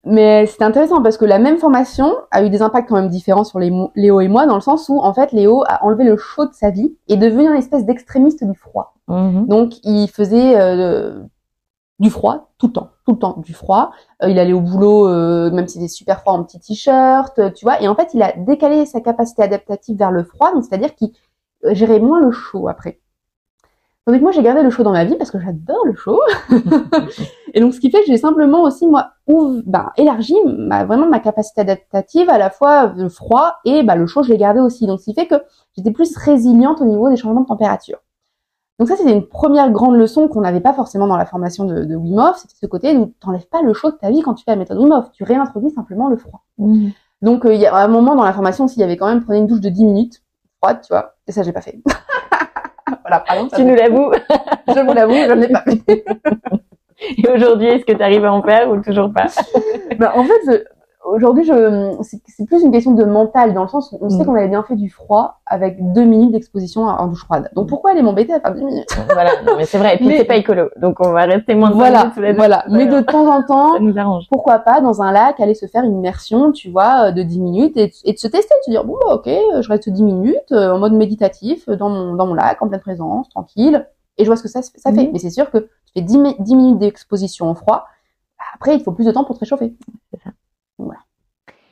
mais c'était intéressant parce que la même formation a eu des impacts quand même différents sur les Léo et moi, dans le sens où en fait Léo a enlevé le chaud de sa vie et devenu une espèce d'extrémiste du froid. mhm. Donc il faisait euh, du froid tout le temps, tout le temps du froid. Euh, il allait au boulot euh, même s'il était super froid en petit t-shirt, euh, tu vois. Et en fait il a décalé sa capacité adaptative vers le froid, donc c'est-à-dire qu'il gérait moins le chaud après. Tandis que moi j'ai gardé le chaud dans ma vie parce que j'adore le chaud. [LAUGHS] et donc ce qui fait que j'ai simplement aussi moi ouv- ben, élargi ma, vraiment ma capacité adaptative à la fois le froid et bah, le chaud je l'ai gardé aussi. Donc ce qui fait que j'étais plus résiliente au niveau des changements de température. Donc ça, c'était une première grande leçon qu'on n'avait pas forcément dans la formation de, de Wim Hof. C'était ce côté où t'enlèves pas le chaud de ta vie quand tu fais la méthode Wim Hof. Tu réintroduis simplement le froid. Mhm. Donc euh, il y a un moment dans la formation aussi, il y avait quand même prenez une douche de 10 minutes froide, tu vois. Et ça, j'ai pas fait. [LAUGHS] voilà, pardon. Tu nous l'avoues. [LAUGHS] Je vous l'avoue, je ne l'ai pas fait. [LAUGHS] Et aujourd'hui, est-ce que tu arrives à en faire ou toujours pas? Bah, en fait, aujourd'hui, je, c'est, plus une question de mental, dans le sens où on sait Mm. qu'on avait bien fait du froid avec deux minutes d'exposition en douche froide. Donc pourquoi aller m'embêter à faire 10 minutes? [LAUGHS] Voilà, non, mais c'est vrai. Et puis Mais- c'est pas écolo, donc on va rester moins de Voilà, minutes voilà. Mais de temps en temps, ça nous arrange. pourquoi pas dans un lac aller se faire une immersion, tu vois, euh, de 10 minutes et, et de se tester, de se dire bon bah ok, euh, je reste 10 minutes euh, en mode méditatif dans mon dans mon lac en pleine présence, tranquille, et je vois ce que ça ça fait. Mhm. Mais c'est sûr que tu fais 10, mi- 10 minutes d'exposition au froid. Après, il faut plus de temps pour te réchauffer.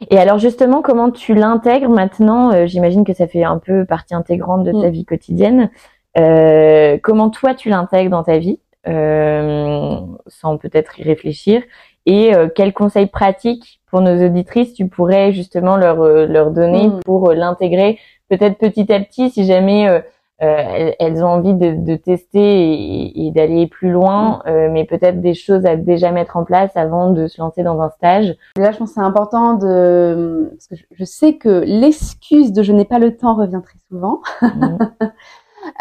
Et alors justement, comment tu l'intègres maintenant? Euh, J'imagine que ça fait un peu partie intégrante de ta Mm. vie quotidienne. Euh, comment toi tu l'intègres dans ta vie, euh, sans peut-être y réfléchir? Et euh, quels conseils pratiques pour nos auditrices tu pourrais justement leur euh, leur donner Mm. pour l'intégrer peut-être petit à petit si jamais elles, elles ont envie de, de tester et, et d'aller plus loin, euh, mais peut-être des choses à déjà mettre en place avant de se lancer dans un stage. Déjà, je pense que c'est important de parce que je, sais que l'excuse de je n'ai pas le temps revient très souvent. Mhm. [LAUGHS]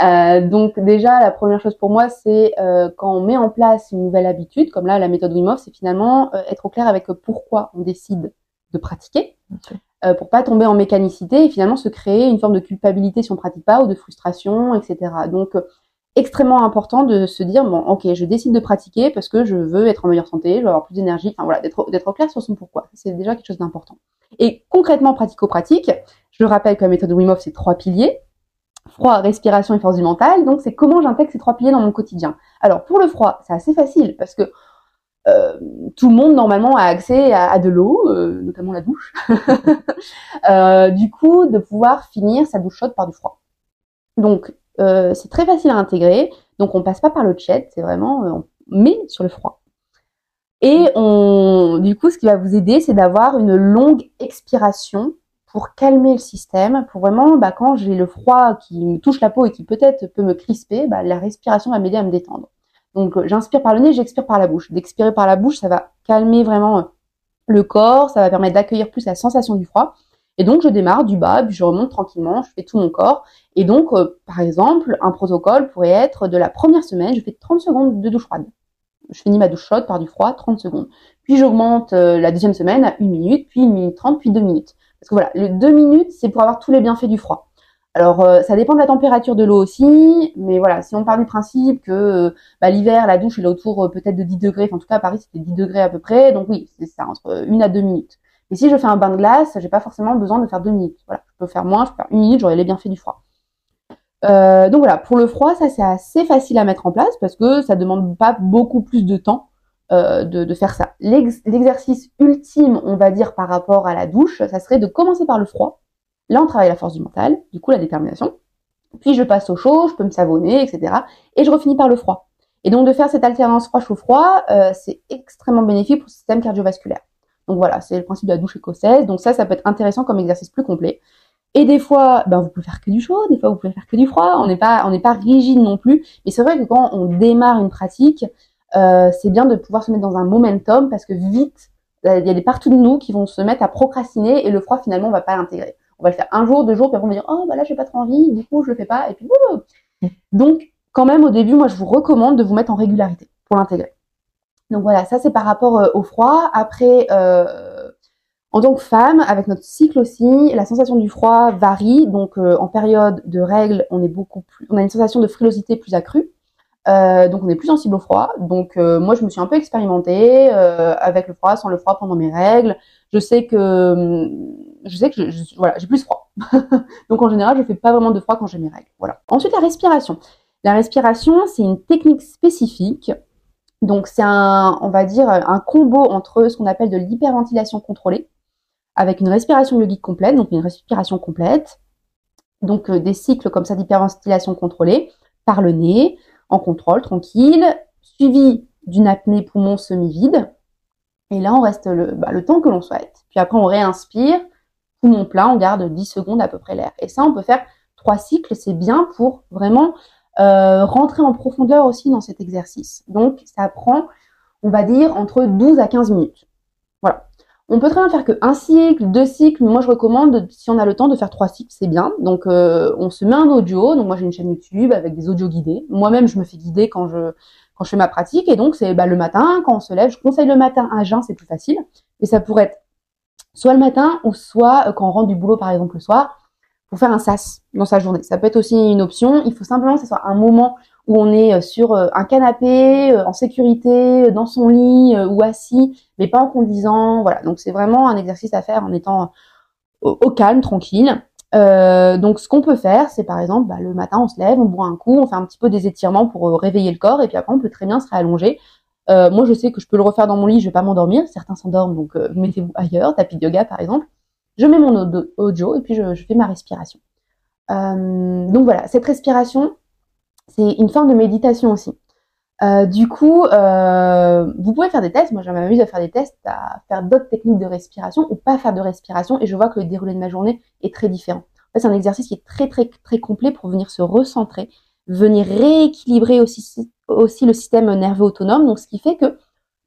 Euh, donc déjà, la première chose pour moi, c'est euh, quand on met en place une nouvelle habitude, comme là la méthode Wim Hof, c'est finalement euh, être au clair avec euh, pourquoi on décide de pratiquer. Euh, pour pas tomber en mécanicité et finalement se créer une forme de culpabilité si on pratique pas ou de frustration, etc. Donc euh, extrêmement important de se dire bon, ok, je décide de pratiquer parce que je veux être en meilleure santé, je veux avoir plus d'énergie, enfin voilà, d'être d'être clair sur son pourquoi. C'est déjà quelque chose d'important. Et concrètement, pratico-pratique, je le rappelle que la méthode Wim Hof, c'est trois piliers. froid, respiration et force du mental. Donc, c'est comment j'intègre ces trois piliers dans mon quotidien. Alors, pour le froid, c'est assez facile parce que euh, tout le monde normalement a accès à, de l'eau, euh, notamment la douche. [LAUGHS] euh, du coup, de pouvoir finir sa douche chaude par du froid. Donc, c'est très facile à intégrer. Donc, on passe pas par le chat, c'est vraiment on met sur le froid. Et on, du coup, ce qui va vous aider, c'est d'avoir une longue expiration pour calmer le système, pour vraiment, bah, quand j'ai le froid qui me touche la peau et qui peut-être peut me crisper, bah, la respiration va m'aider à me détendre. Donc euh, j'inspire par le nez, j'expire par la bouche. D'expirer par la bouche, ça va calmer vraiment euh, le corps, ça va permettre d'accueillir plus la sensation du froid. Et donc je démarre du bas, puis je remonte tranquillement, je fais tout mon corps. Et donc, euh, par exemple, un protocole pourrait être de la première semaine, je fais 30 secondes de douche froide. Je finis ma douche chaude par du froid, 30 secondes. Puis j'augmente la deuxième semaine à 1 minute, puis 1 minute 30, puis 2 minutes. Parce que voilà, le 2 minutes, c'est pour avoir tous les bienfaits du froid. Alors, euh, ça dépend de la température de l'eau aussi, mais voilà, si on part du principe que euh, bah, l'hiver, la douche est autour euh, peut-être de 10 degrés, en tout cas à Paris c'était 10 degrés à peu près, donc oui, c'est ça, entre une à deux minutes. Et si je fais un bain de glace, j'ai pas forcément besoin de faire deux minutes. Voilà, je peux faire moins, je peux faire une minute, j'aurai les bienfaits du froid. donc voilà, pour le froid, ça c'est assez facile à mettre en place parce que ça demande pas beaucoup plus de temps de, faire ça. L'exercice ultime, on va dire, par rapport à la douche, ça serait de commencer par le froid, Là, on travaille la force du mental, du coup la détermination. Puis je passe au chaud, je peux me savonner, etc. Et je refinis par le froid. Et donc de faire cette alternance froid-chaud-froid, euh, c'est extrêmement bénéfique pour le système cardiovasculaire. Donc voilà, c'est le principe de la douche écossaise. Donc ça, ça peut être intéressant comme exercice plus complet. Et des fois, ben, vous pouvez faire que du chaud, des fois vous pouvez faire que du froid. On n'est pas, on n'est pas rigide non plus. Mais c'est vrai que quand on démarre une pratique, euh, c'est bien de pouvoir se mettre dans un momentum parce que vite, il y a des parties de nous qui vont se mettre à procrastiner et le froid finalement on va pas l'intégrer on va le faire un jour, deux jours, puis après on va dire oh bah là j'ai pas trop envie, du coup je le fais pas, et puis donc quand même au début, moi je vous recommande de vous mettre en régularité pour l'intégrer. Donc voilà, ça c'est par rapport euh, au froid. Après, euh, en tant que femme, avec notre cycle aussi, la sensation du froid varie. Donc euh, en période de règles, on est beaucoup plus, on a une sensation de frilosité plus accrue. donc on est plus sensible au froid. Donc moi je me suis un peu expérimentée avec le froid, sans le froid pendant mes règles. Je sais que hum, je sais que j'ai plus froid. [LAUGHS] Donc en général, je fais pas vraiment de froid quand j'ai mes règles. Voilà. Ensuite, la respiration. La respiration, c'est une technique spécifique. Donc c'est un, on va dire, un combo entre ce qu'on appelle de l'hyperventilation contrôlée, avec une respiration yogique complète, donc une respiration complète, donc euh, des cycles comme ça d'hyperventilation contrôlée par le nez, en contrôle, tranquille, suivi d'une apnée poumon semi-vide. Et là, on reste le, bah, le temps que l'on souhaite. Puis après, on réinspire poumon plein, on garde 10 secondes à peu près l'air. Et ça, on peut faire trois cycles, c'est bien pour vraiment euh, rentrer en profondeur aussi dans cet exercice. Donc, ça prend, on va dire, entre 12 à 15 minutes. Voilà. On peut très bien faire que un cycle, deux cycles. Moi, je recommande, si on a le temps, de faire trois cycles, c'est bien. Donc, euh, on se met un audio. Donc, moi, j'ai une chaîne YouTube avec des audios guidés. Moi-même, je me fais guider quand je quand je fais ma pratique. Et donc, c'est bah, le matin, quand on se lève. Je conseille le matin à jeun, c'est plus facile. Et ça pourrait être soit le matin ou soit euh, quand on rentre du boulot par exemple le soir pour faire un sas dans sa journée. Ça peut être aussi une option. Il faut simplement que ce soit un moment où on est euh, sur euh, un canapé, en sécurité, dans son lit ou assis, mais pas en conduisant. Voilà. Donc c'est vraiment un exercice à faire en étant au, calme, tranquille. donc ce qu'on peut faire, c'est par exemple bah, le matin on se lève, on boit un coup, on fait un petit peu des étirements pour réveiller le corps et puis après on peut très bien se réallonger euh, moi, je sais que je peux le refaire dans mon lit, je vais pas m'endormir. Certains s'endorment, donc euh, mettez-vous ailleurs, tapis de yoga par exemple. Je mets mon audio et puis je, fais ma respiration. Euh, donc voilà, cette respiration, c'est une forme de méditation aussi. du coup, vous pouvez faire des tests. Moi, m'amuse à faire des tests, à faire d'autres techniques de respiration ou pas faire de respiration. Et je vois que le déroulé de ma journée est très différent. C'est un exercice qui est très très très complet pour venir se recentrer, venir rééquilibrer aussi aussi le système nerveux autonome, donc ce qui fait que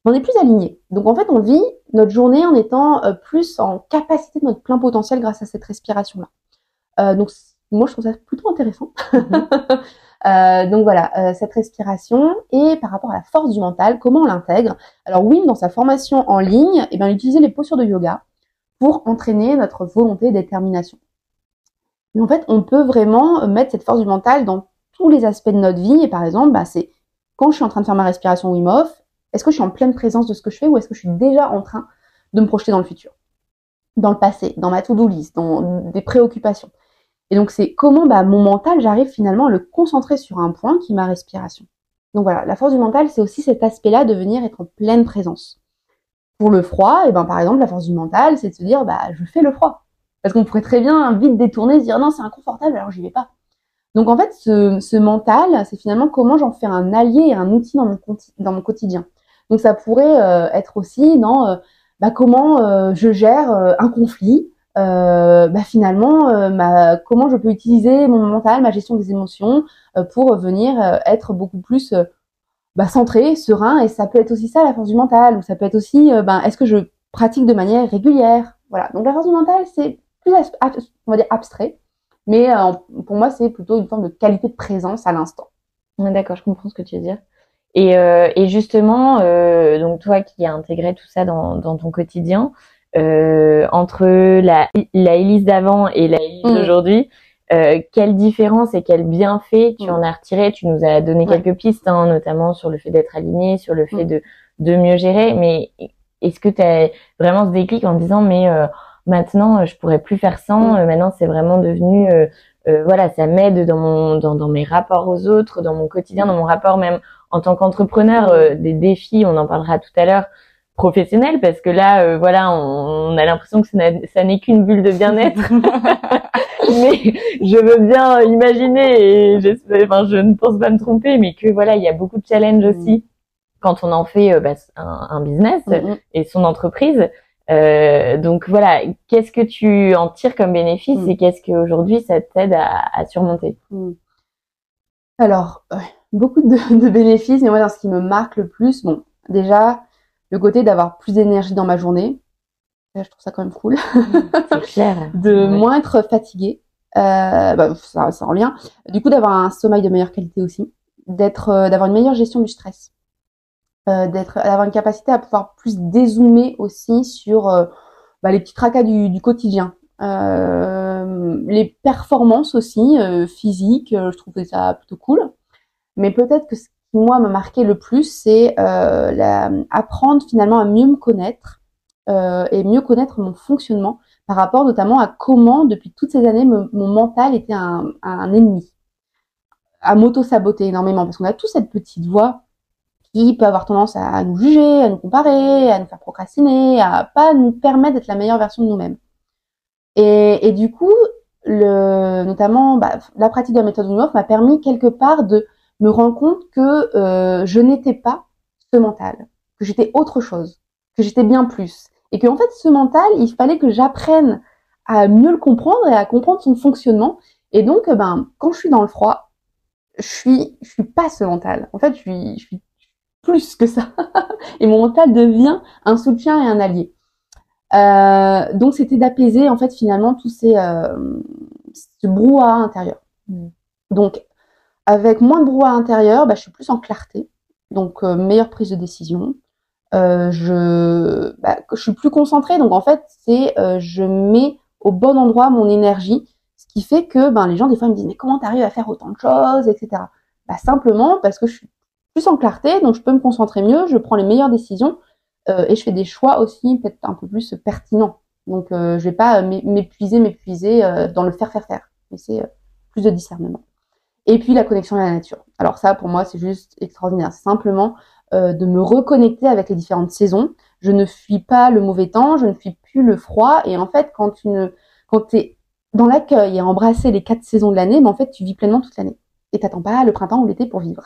on est plus aligné. Donc en fait, on vit notre journée en étant euh, plus en capacité de notre plein potentiel grâce à cette respiration-là. Euh, donc moi, je trouve ça plutôt intéressant. Mhm. [LAUGHS] euh, donc voilà, euh, cette respiration et par rapport à la force du mental, comment on l'intègre Alors Wim, dans sa formation en ligne, eh bien, il utilisait les postures de yoga pour entraîner notre volonté et détermination. Mais en fait, on peut vraiment mettre cette force du mental dans tous les aspects de notre vie. Et par exemple, bah, c'est quand je suis en train de faire ma respiration Wim Hof, est-ce que je suis en pleine présence de ce que je fais ou est-ce que je suis déjà en train de me projeter dans le futur, dans le passé, dans ma to-do list, dans des préoccupations Et donc c'est comment bah, mon mental, j'arrive finalement à le concentrer sur un point qui est ma respiration. Donc voilà, la force du mental, c'est aussi cet aspect-là de venir être en pleine présence. Pour le froid, et eh ben par exemple, la force du mental, c'est de se dire bah je fais le froid. Parce qu'on pourrait très bien vite détourner, se dire non c'est inconfortable, alors j'y vais pas. Donc en fait, ce, mental, c'est finalement comment j'en fais un allié et un outil dans mon, dans mon quotidien. Donc ça pourrait euh, être aussi dans euh, bah, comment euh, je gère un conflit, bah, finalement comment je peux utiliser mon mental, ma gestion des émotions pour venir être beaucoup plus bah, centré, serein. Et ça peut être aussi ça la force du mental, ou ça peut être aussi ben, est-ce que je pratique de manière régulière? Voilà. Donc la force du mental, c'est plus on va dire abstrait, mais pour moi c'est plutôt une forme de qualité de présence à l'instant. D'accord, je comprends ce que tu veux dire. Et, euh, et justement, euh, donc toi qui as intégré tout ça dans, dans ton quotidien, euh, entre la, la Élise d'avant et la Élise mm. d'aujourd'hui, euh, quelle différence et quel bienfait tu mm. en as retiré? Tu nous as donné quelques pistes, hein, notamment sur le fait d'être aligné, sur le fait mm. de, de mieux gérer. Mais est-ce que tu as vraiment ce déclic en disant mais euh, maintenant je pourrais plus faire sans, euh, maintenant c'est vraiment devenu voilà, ça m'aide dans mon dans, dans mes rapports aux autres, dans mon quotidien, dans mon rapport même en tant qu'entrepreneur euh, des défis, on en parlera tout à l'heure, professionnels, parce que là, euh, voilà, on, a l'impression que ça n'est qu'une bulle de bien-être. [LAUGHS] [LAUGHS] mais je veux bien imaginer, et enfin, je ne pense pas me tromper, mais que voilà, il y a beaucoup de challenges mm. aussi quand on en fait euh, bah, un, business mm, mm. et son entreprise. Euh, donc voilà, qu'est-ce que tu en tires comme bénéfice et qu'est-ce qu'aujourd'hui ça t'aide à, à, surmonter? Alors, beaucoup de, bénéfices, mais moi, dans ce qui me marque le plus, bon, déjà, le côté d'avoir plus d'énergie dans ma journée. je trouve ça quand même cool. C'est clair. [LAUGHS] de moins être fatigué. Euh, bah, ça, ça revient. Du coup, d'avoir un sommeil de meilleure qualité aussi. D'être, euh, d'avoir une meilleure gestion du stress. Euh, d'être, d'avoir une capacité à pouvoir plus dézoomer aussi sur euh, bah, les petits tracas du, du quotidien. Euh, les performances aussi physiques, je trouvais ça plutôt cool. Mais peut-être que ce qui, moi, m'a marqué le plus, c'est euh, apprendre finalement à mieux me connaître euh, et mieux connaître mon fonctionnement par rapport notamment à comment, depuis toutes ces années, mon mental était un, un ennemi. À m'auto-saboter énormément, parce qu'on a tous cette petite voix qui peut avoir tendance à nous juger, à nous comparer, à nous faire procrastiner, à pas nous permettre d'être la meilleure version de nous-mêmes. Et, et, du coup, le, notamment, bah, la pratique de la méthode Wim m'a permis quelque part de me rends compte que euh, je n'étais pas ce mental, que j'étais autre chose, que j'étais bien plus. Et que en fait, ce mental, il fallait que j'apprenne à mieux le comprendre et à comprendre son fonctionnement. Et donc, ben, quand je suis dans le froid, je suis, je suis pas ce mental. En fait, je suis, je suis plus [LAUGHS] que ça. et mon mental devient un soutien et un allié. Euh, donc, c'était d'apaiser en fait finalement tous ces euh, ce brouhaha intérieur. Mm. Donc, avec moins de brouhaha intérieur, bah, je suis plus en clarté, donc euh, meilleure prise de décision. Je, bah, je suis plus concentrée, donc en fait, c'est je mets au bon endroit mon énergie, ce qui fait que ben, les gens des fois me disent mais comment t'arrives à faire autant de choses, etc. Bah, simplement parce que je suis plus en clarté, donc je peux me concentrer mieux, je prends les meilleures décisions et je fais des choix aussi peut-être un peu plus pertinents. Donc je vais pas m'épuiser, m'épuiser dans le faire, faire, faire. Mais c'est plus de discernement. Et puis la connexion à la nature. Alors ça, pour moi, c'est juste extraordinaire. Simplement euh, de me reconnecter avec les différentes saisons. Je ne fuis pas le mauvais temps, je ne fuis plus le froid. Et en fait, quand tu ne, quand t'es dans l'accueil et embrasser les quatre saisons de l'année, mais en fait, tu vis pleinement toute l'année. Et t'attends pas le printemps ou l'été pour vivre.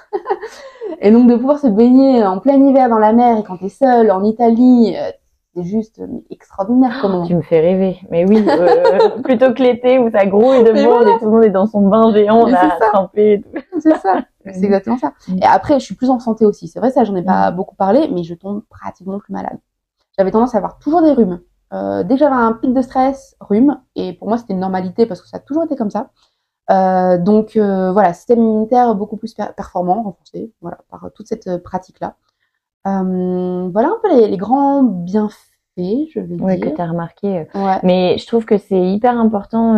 [LAUGHS] et donc de pouvoir se baigner en plein hiver dans la mer et quand t'es seul en Italie, euh, c'est juste extraordinaire comment. Tu me fais rêver. Mais oui, euh, [LAUGHS] plutôt que l'été où ça grouille de monde et tout le monde est dans son bain géant là, trempé. [LAUGHS] C'est ça. C'est exactement ça. Mm. Et après, je suis plus en santé aussi. C'est vrai, ça, j'en ai pas mm. beaucoup parlé, mais je tombe pratiquement plus malade. J'avais tendance à avoir toujours des rhumes. Euh, dès que j'avais un pic de stress, rhume. Et pour moi, c'était une normalité parce que ça a toujours été comme ça. Euh, donc euh, voilà, système immunitaire beaucoup plus performant, renforcé, voilà, par toute cette pratique-là. Euh, voilà un peu les, les, grands bienfaits, je vais ouais, que tu as remarqué. Ouais. Mais je trouve que c'est hyper important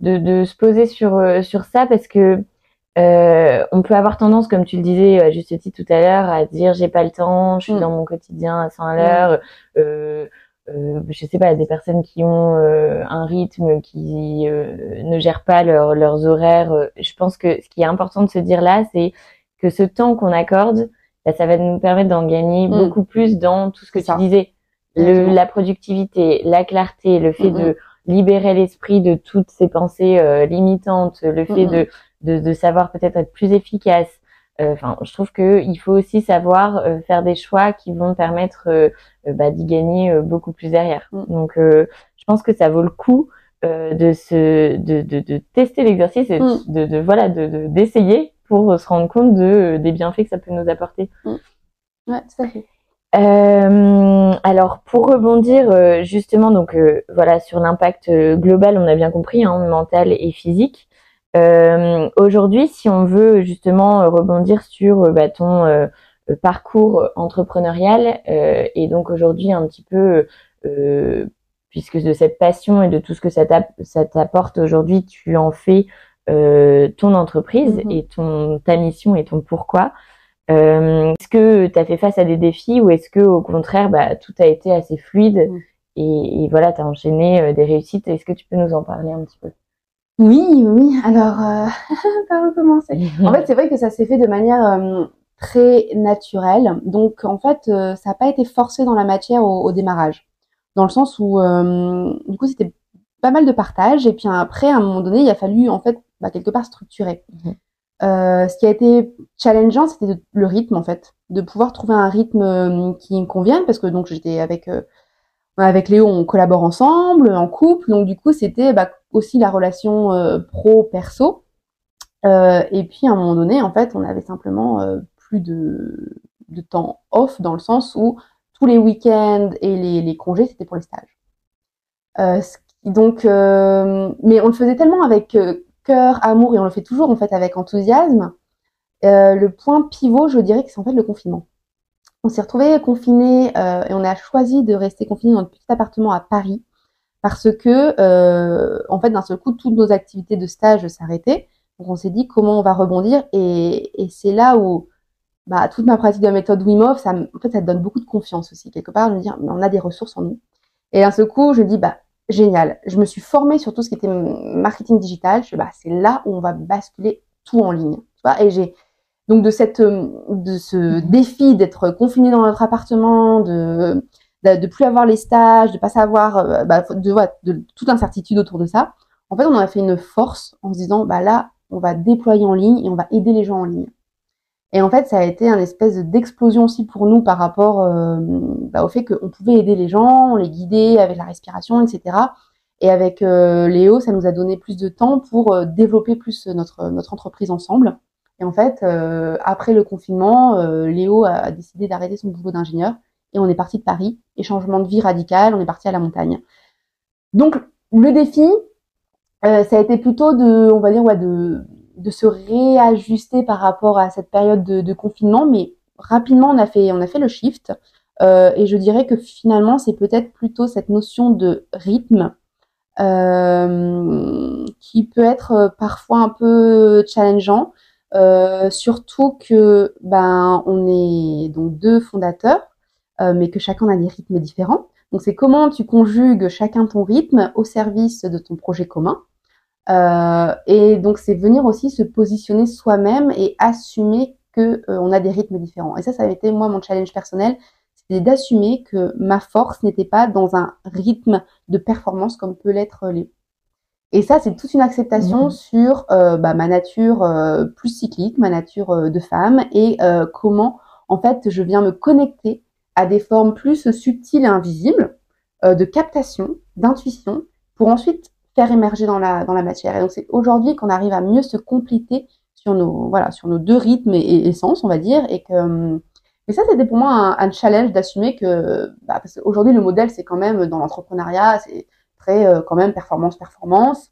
de, de, se poser sur, sur ça parce que on peut avoir tendance, comme tu le disais à juste titre tout à l'heure, à dire j'ai pas le temps, je suis mm. dans mon quotidien à 100 à l'heure. Euh, euh, je sais pas, des personnes qui ont euh, un rythme, qui euh, ne gèrent pas leurs horaires. Euh, je pense que ce qui est important de se dire là, c'est que ce temps qu'on accorde, bah, ça va nous permettre d'en gagner mm. beaucoup plus dans tout ce que tu disais. Le, la productivité, la clarté, le fait de libérer l'esprit de toutes ces pensées limitantes, le fait de, de, de savoir peut-être être plus efficace, euh, enfin, je trouve que il faut aussi savoir euh, faire des choix qui vont permettre euh, bah, d'y gagner beaucoup plus derrière. Mm. Donc, je pense que ça vaut le coup de se, de, de, de tester l'exercice et mm. de, de, voilà, de d'essayer pour se rendre compte de des bienfaits que ça peut nous apporter. Mm. Ouais, tout à fait. Euh, alors pour rebondir justement donc voilà sur l'impact global on a bien compris hein, mental et physique euh, Aujourd'hui, si on veut justement rebondir sur euh, bah, ton euh, parcours entrepreneurial et donc aujourd'hui un petit peu puisque de cette passion et de tout ce que ça t'apporte aujourd'hui, tu en fais ton entreprise mm-hmm. et ton ta mission et ton pourquoi. est-ce que tu as fait face à des défis ou est-ce que au contraire bah, tout a été assez fluide mm. et, et, voilà, tu as enchaîné des réussites? Est-ce que tu peux nous en parler un petit peu? Oui, oui. Alors, euh, [LAUGHS] par recommencer. En fait, [LAUGHS] c'est vrai que ça s'est fait de manière euh, très naturelle. Donc, en fait, euh, ça n'a pas été forcé dans la matière au, démarrage. Dans le sens où, euh, du coup, c'était pas mal de partage. Et puis après, à un moment donné, il a fallu, en fait, bah, quelque part structurer. Mhm. ce qui a été challengeant, c'était le rythme, en fait. De pouvoir trouver un rythme qui me convienne. Parce que donc, j'étais avec avec Léo, on collabore ensemble, en couple, donc du coup, c'était bah, aussi la relation euh, pro-perso. Euh, et puis, à un moment donné, en fait, on avait simplement euh, plus de, de, temps off, dans le sens où tous les week-ends et les, les congés, c'était pour les stages. donc, mais on le faisait tellement avec cœur, amour, et on le fait toujours, en fait, avec enthousiasme. le point pivot, je dirais que c'est en fait le confinement on s'est retrouvé confiné euh, et on a choisi de rester confiné dans notre petit appartement à Paris parce que euh, en fait d'un seul coup toutes nos activités de stage s'arrêtaient. Donc on s'est dit comment on va rebondir? Et, c'est là où bah, toute ma pratique de la méthode Wim Hof, ça, en fait, ça donne beaucoup de confiance aussi quelque part de me dire on a des ressources en nous. Et d'un seul coup je dis bah génial, je me suis formée sur tout ce qui était marketing digital. Je bah c'est là où on va basculer tout en ligne. Et j'ai donc de cette euh, de ce défi d'être confiné dans notre appartement, de de, plus avoir les stages, de pas savoir, euh, bah, de, toute incertitude autour de ça. En fait, on a fait une force en se disant, bah là, on va déployer en ligne et on va aider les gens en ligne. Et en fait, ça a été un espèce d'explosion aussi pour nous par rapport euh, bah, au fait qu'on pouvait aider les gens, les guider avec la respiration, etc. Et avec Léo, ça nous a donné plus de temps pour développer plus notre notre entreprise ensemble. Et en fait, euh, après le confinement, euh, Léo a décidé d'arrêter son boulot d'ingénieur et on est parti de Paris. Et changement de vie radical, on est parti à la montagne. Donc le défi, euh, ça a été plutôt de, on va dire, ouais, de, de se réajuster par rapport à cette période de, de, confinement, mais rapidement on a fait, on a fait le shift. Euh, et je dirais que finalement, c'est peut-être plutôt cette notion de rythme euh, qui peut être parfois un peu challengeant. Euh, surtout que ben on est donc deux fondateurs, euh, mais que chacun a des rythmes différents. Donc c'est comment tu conjugues chacun ton rythme au service de ton projet commun. Euh, et donc c'est venir aussi se positionner soi-même et assumer que on a des rythmes différents. Et ça, ça a été moi mon challenge personnel, c'était d'assumer que ma force n'était pas dans un rythme de performance comme peut l'être les et ça, c'est toute une acceptation mmh. sur euh, bah, ma nature euh, plus cyclique, ma nature euh, de femme, et comment, en fait, je viens me connecter à des formes plus subtiles et invisibles de captation, d'intuition, pour ensuite faire émerger dans la dans la matière. Et donc c'est aujourd'hui qu'on arrive à mieux se compléter sur nos voilà sur nos deux rythmes et, essences, on va dire, et que et ça, c'était pour moi un, un challenge d'assumer que, bah, parce qu'aujourd'hui, le modèle, c'est quand même dans l'entrepreneuriat, c'est euh, quand même performance, performance.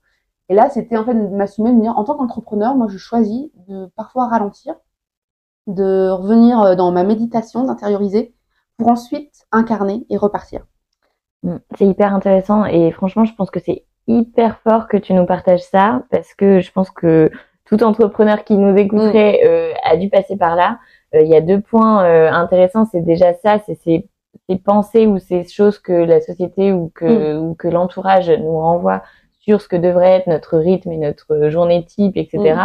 Et là, c'était en fait de m'assumer, de me dire, en tant qu'entrepreneur, moi, je choisis de parfois ralentir, de revenir euh, dans ma méditation, d'intérioriser, pour ensuite incarner et repartir. Mm. C'est hyper intéressant et franchement, je pense que c'est hyper fort que tu nous partages ça parce que je pense que tout entrepreneur qui nous écouterait mm. euh, a dû passer par là. Il y a deux points intéressants. C'est déjà ça, c'est ces pensées ou ces choses que la société ou que, ou que l'entourage nous renvoie sur ce que devrait être notre rythme et notre journée type, etc.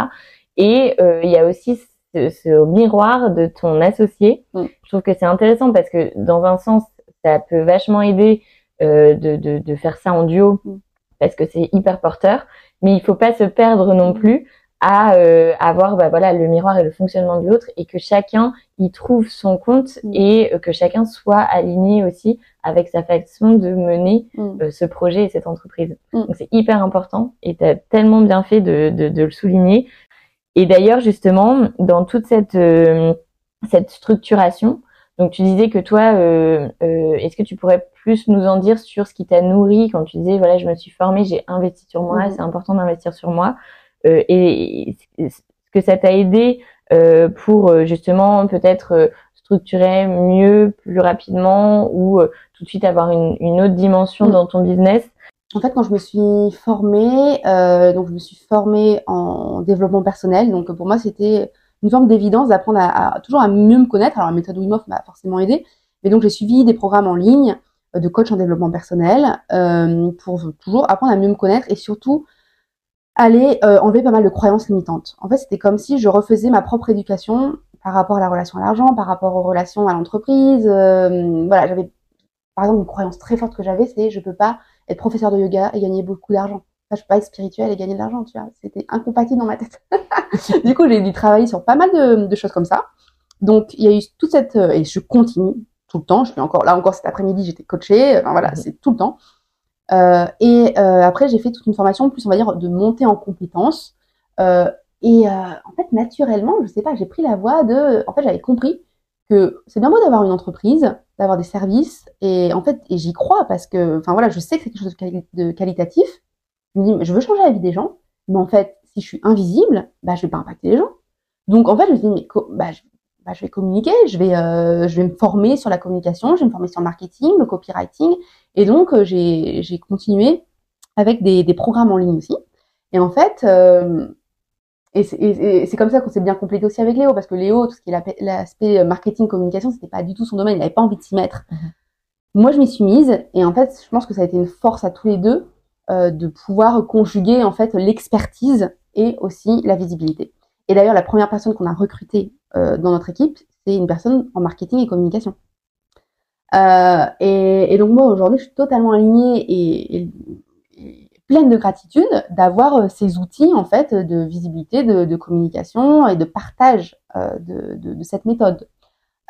Et euh, il y a aussi ce, ce, miroir de ton associé. Je trouve que c'est intéressant parce que dans un sens, ça peut vachement aider euh, de, de, de, faire ça en duo parce que c'est hyper porteur. Mais il faut pas se perdre non plus à euh, avoir bah, voilà le miroir et le fonctionnement de l'autre et que chacun y trouve son compte mm. et euh, que chacun soit aligné aussi avec sa façon de mener mm. euh, ce projet et cette entreprise. Mm. Donc c'est hyper important et tu as tellement bien fait de, de, de le souligner. Et d'ailleurs justement dans toute cette cette structuration, donc tu disais que toi, est-ce que tu pourrais plus nous en dire sur ce qui t'a nourri quand tu disais voilà je me suis formée, j'ai investi sur moi, c'est important d'investir sur moi. Euh, et que ça t'a aidé euh, pour euh, justement peut-être structurer mieux, plus rapidement ou tout de suite avoir une, une autre dimension mm. dans ton business? En fait, quand je me suis formée, euh, donc je me suis formée en développement personnel. Donc pour moi, c'était une forme d'évidence d'apprendre à, à, toujours à mieux me connaître. Alors la méthode Wim m'a forcément aidé, mais donc j'ai suivi des programmes en ligne de coach en développement personnel euh, pour toujours apprendre à mieux me connaître et surtout aller euh, enlever pas mal de croyances limitantes. En fait, c'était comme si je refaisais ma propre éducation par rapport à la relation à l'argent, par rapport aux relations à l'entreprise. Euh, voilà, j'avais par exemple une croyance très forte que j'avais, c'est je peux pas être professeur de yoga et gagner beaucoup d'argent. Enfin, je peux pas être spirituel et gagner de l'argent, tu vois. C'était incompatible dans ma tête. [LAUGHS] du coup, j'ai dû travailler sur pas mal de, de, choses comme ça. Donc, il y a eu toute cette euh, et je continue tout le temps. Je suis encore là encore cet après-midi, j'étais coachée. Enfin voilà, mmh. c'est tout le temps. Euh, et euh, après, j'ai fait toute une formation, plus on va dire, de montée en compétences. Euh, et en fait, naturellement, je sais pas, j'ai pris la voie de. En fait, j'avais compris que c'est bien beau d'avoir une entreprise, d'avoir des services, et en fait, et j'y crois parce que, enfin voilà, je sais que c'est quelque chose de, qualitatif. Je me dis, je veux changer la vie des gens, mais en fait, si je suis invisible, bah, je vais pas impacter les gens. Donc en fait, je me dis, mais bah, je, bah, je vais communiquer, je vais, euh, je vais me former sur la communication, je vais me former sur le marketing, le copywriting. Et donc, euh, j'ai, j'ai continué avec des, des, programmes en ligne aussi. Et en fait, euh, et, c'est, c'est comme ça qu'on s'est bien complété aussi avec Léo, parce que Léo, tout ce qui est l'aspect marketing, communication, c'était pas du tout son domaine, il n'avait pas envie de s'y mettre. Mhm. Moi, je m'y suis mise, et en fait, je pense que ça a été une force à tous les deux de pouvoir conjuguer en fait l'expertise et aussi la visibilité. Et d'ailleurs, la première personne qu'on a recrutée euh, dans notre équipe, c'est une personne en marketing et communication. Euh, et, et, donc moi aujourd'hui, je suis totalement alignée et, et, pleine de gratitude d'avoir euh, ces outils en fait de visibilité, de, de communication et de partage euh, de, de, de, cette méthode.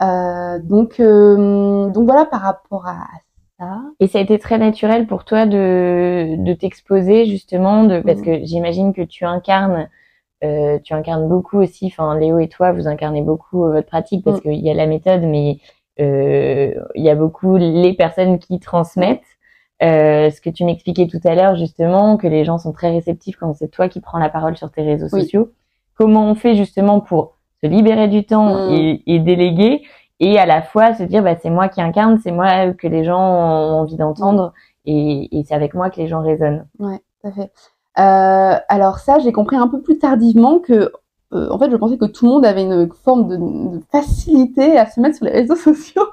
Donc donc voilà par rapport à ça. Et ça a été très naturel pour toi de, de t'exposer justement, de, parce mmh. que j'imagine que tu incarnes euh, tu incarnes beaucoup aussi, enfin Léo et toi, vous incarnez beaucoup euh, votre pratique parce mm. qu'il y a la méthode, mais euh, il y a beaucoup les personnes qui transmettent. Euh, ce que tu m'expliquais tout à l'heure justement, que les gens sont très réceptifs quand c'est toi qui prends la parole sur tes réseaux sociaux. Comment on fait justement pour se libérer du temps mm. et, et, déléguer et à la fois se dire bah c'est moi qui incarne, c'est moi que les gens ont envie d'entendre et, et c'est avec moi que les gens résonnent? Ouais, tout à fait. Euh, alors ça, j'ai compris un peu plus tardivement que, euh, en fait, je pensais que tout le monde avait une forme de, de facilité à se mettre sur les réseaux [LAUGHS] sociaux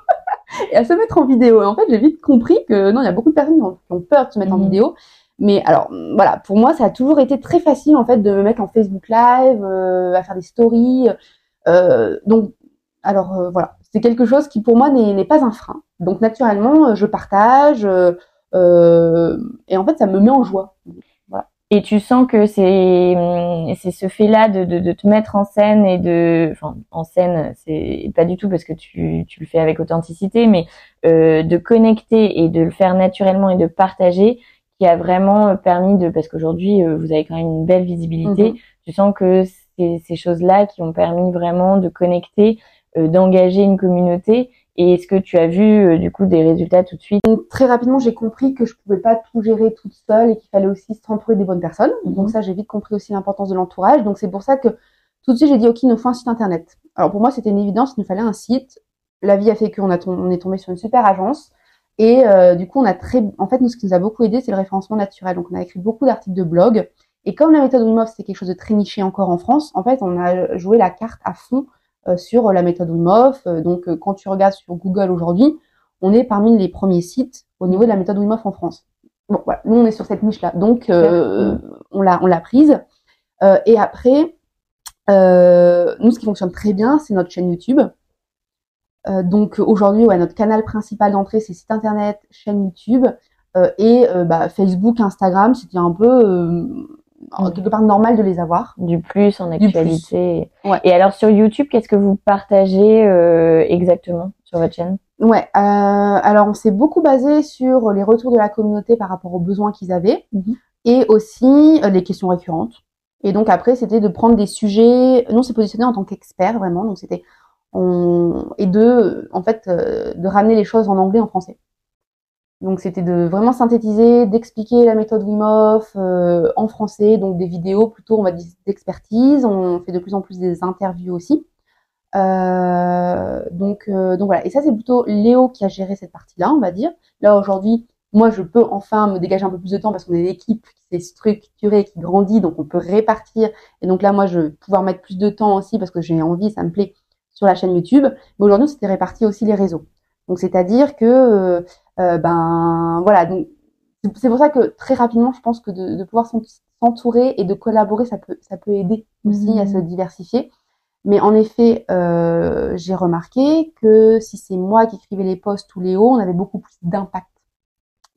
et à se mettre en vidéo. Et en fait, j'ai vite compris que non, il y a beaucoup de personnes qui ont, peur de se mettre en mhm. vidéo. Mais alors, voilà, pour moi, ça a toujours été très facile en fait de me mettre en Facebook Live, euh, à faire des stories. Euh, donc, alors euh, voilà, c'est quelque chose qui pour moi n'est pas un frein. Donc naturellement, je partage et en fait, ça me met en joie et tu sens que c'est hum, c'est ce fait là de, de, de, te mettre en scène et de enfin en scène c'est pas du tout parce que tu, tu le fais avec authenticité mais euh, de connecter et de le faire naturellement et de partager qui a vraiment permis de parce qu'aujourd'hui euh, vous avez quand même une belle visibilité mm-hmm. tu sens que c'est ces choses là qui ont permis vraiment de connecter euh, d'engager une communauté et est-ce que tu as vu euh, du coup des résultats tout de suite? Très rapidement, j'ai compris que je pouvais pas tout gérer toute seule et qu'il fallait aussi s'entourer des bonnes personnes. Mhm. Donc ça, j'ai vite compris aussi l'importance de l'entourage. Donc c'est pour ça que tout de suite, j'ai dit OK, il nous faut un site internet. Alors pour moi, c'était une évidence, il nous fallait un site. La vie a fait qu'on a on est tombé sur une super agence. Et euh, du coup, on a très, en fait, nous, ce qui nous a beaucoup aidé, c'est le référencement naturel. Donc, on a écrit beaucoup d'articles de blog. Et comme la méthode Wim Hof, c'est quelque chose de très niché encore en France, en fait, on a joué la carte à fond sur la méthode Wim. Euh, donc, euh, quand tu regardes sur Google aujourd'hui, on est parmi les premiers sites au niveau de la méthode Wim Hof en France. Bon, voilà, nous on est sur cette niche-là, donc euh, on l'a on l'a prise. Euh, et après, euh, nous ce qui fonctionne très bien, c'est notre chaîne YouTube. Euh, donc aujourd'hui, ouais, notre canal principal d'entrée, c'est site internet, chaîne YouTube euh, et euh, bah, Facebook, Instagram. C'était un peu euh, quelque part normal de les avoir. Du plus en plus. actualité. Ouais. Et alors sur YouTube, qu'est-ce que vous partagez euh, exactement sur votre chaîne? Ouais. euh, alors on s'est beaucoup basé sur les retours de la communauté par rapport aux besoins qu'ils avaient Mhm. et aussi euh, les questions récurrentes. Et donc après, c'était de prendre des sujets. Nous, on s'est positionné en tant qu'expert vraiment. Donc c'était on et de en fait euh, de ramener les choses en anglais en français. Donc c'était de vraiment synthétiser, d'expliquer la méthode Wim Hof euh, en français, donc des vidéos plutôt on va dire d'expertise. On fait de plus en plus des interviews aussi. Euh, donc euh, donc voilà. Et ça c'est plutôt Léo qui a géré cette partie-là, on va dire. Là aujourd'hui, moi je peux enfin me dégager un peu plus de temps parce qu'on est une équipe qui s'est structurée, qui grandit, donc on peut répartir. Et donc là moi je vais pouvoir mettre plus de temps aussi parce que j'ai envie, ça me plaît sur la chaîne YouTube. Mais aujourd'hui c'était réparti aussi les réseaux. Donc c'est-à-dire que euh, euh, ben voilà donc c'est- pour ça que très rapidement je pense que de, de pouvoir s'ent- s'entourer et de collaborer ça peut ça peut aider aussi Mhm. à se diversifier. Mais en effet, euh, j'ai remarqué que si c'est moi qui écrivais les posts ou Léo, on avait beaucoup plus d'impact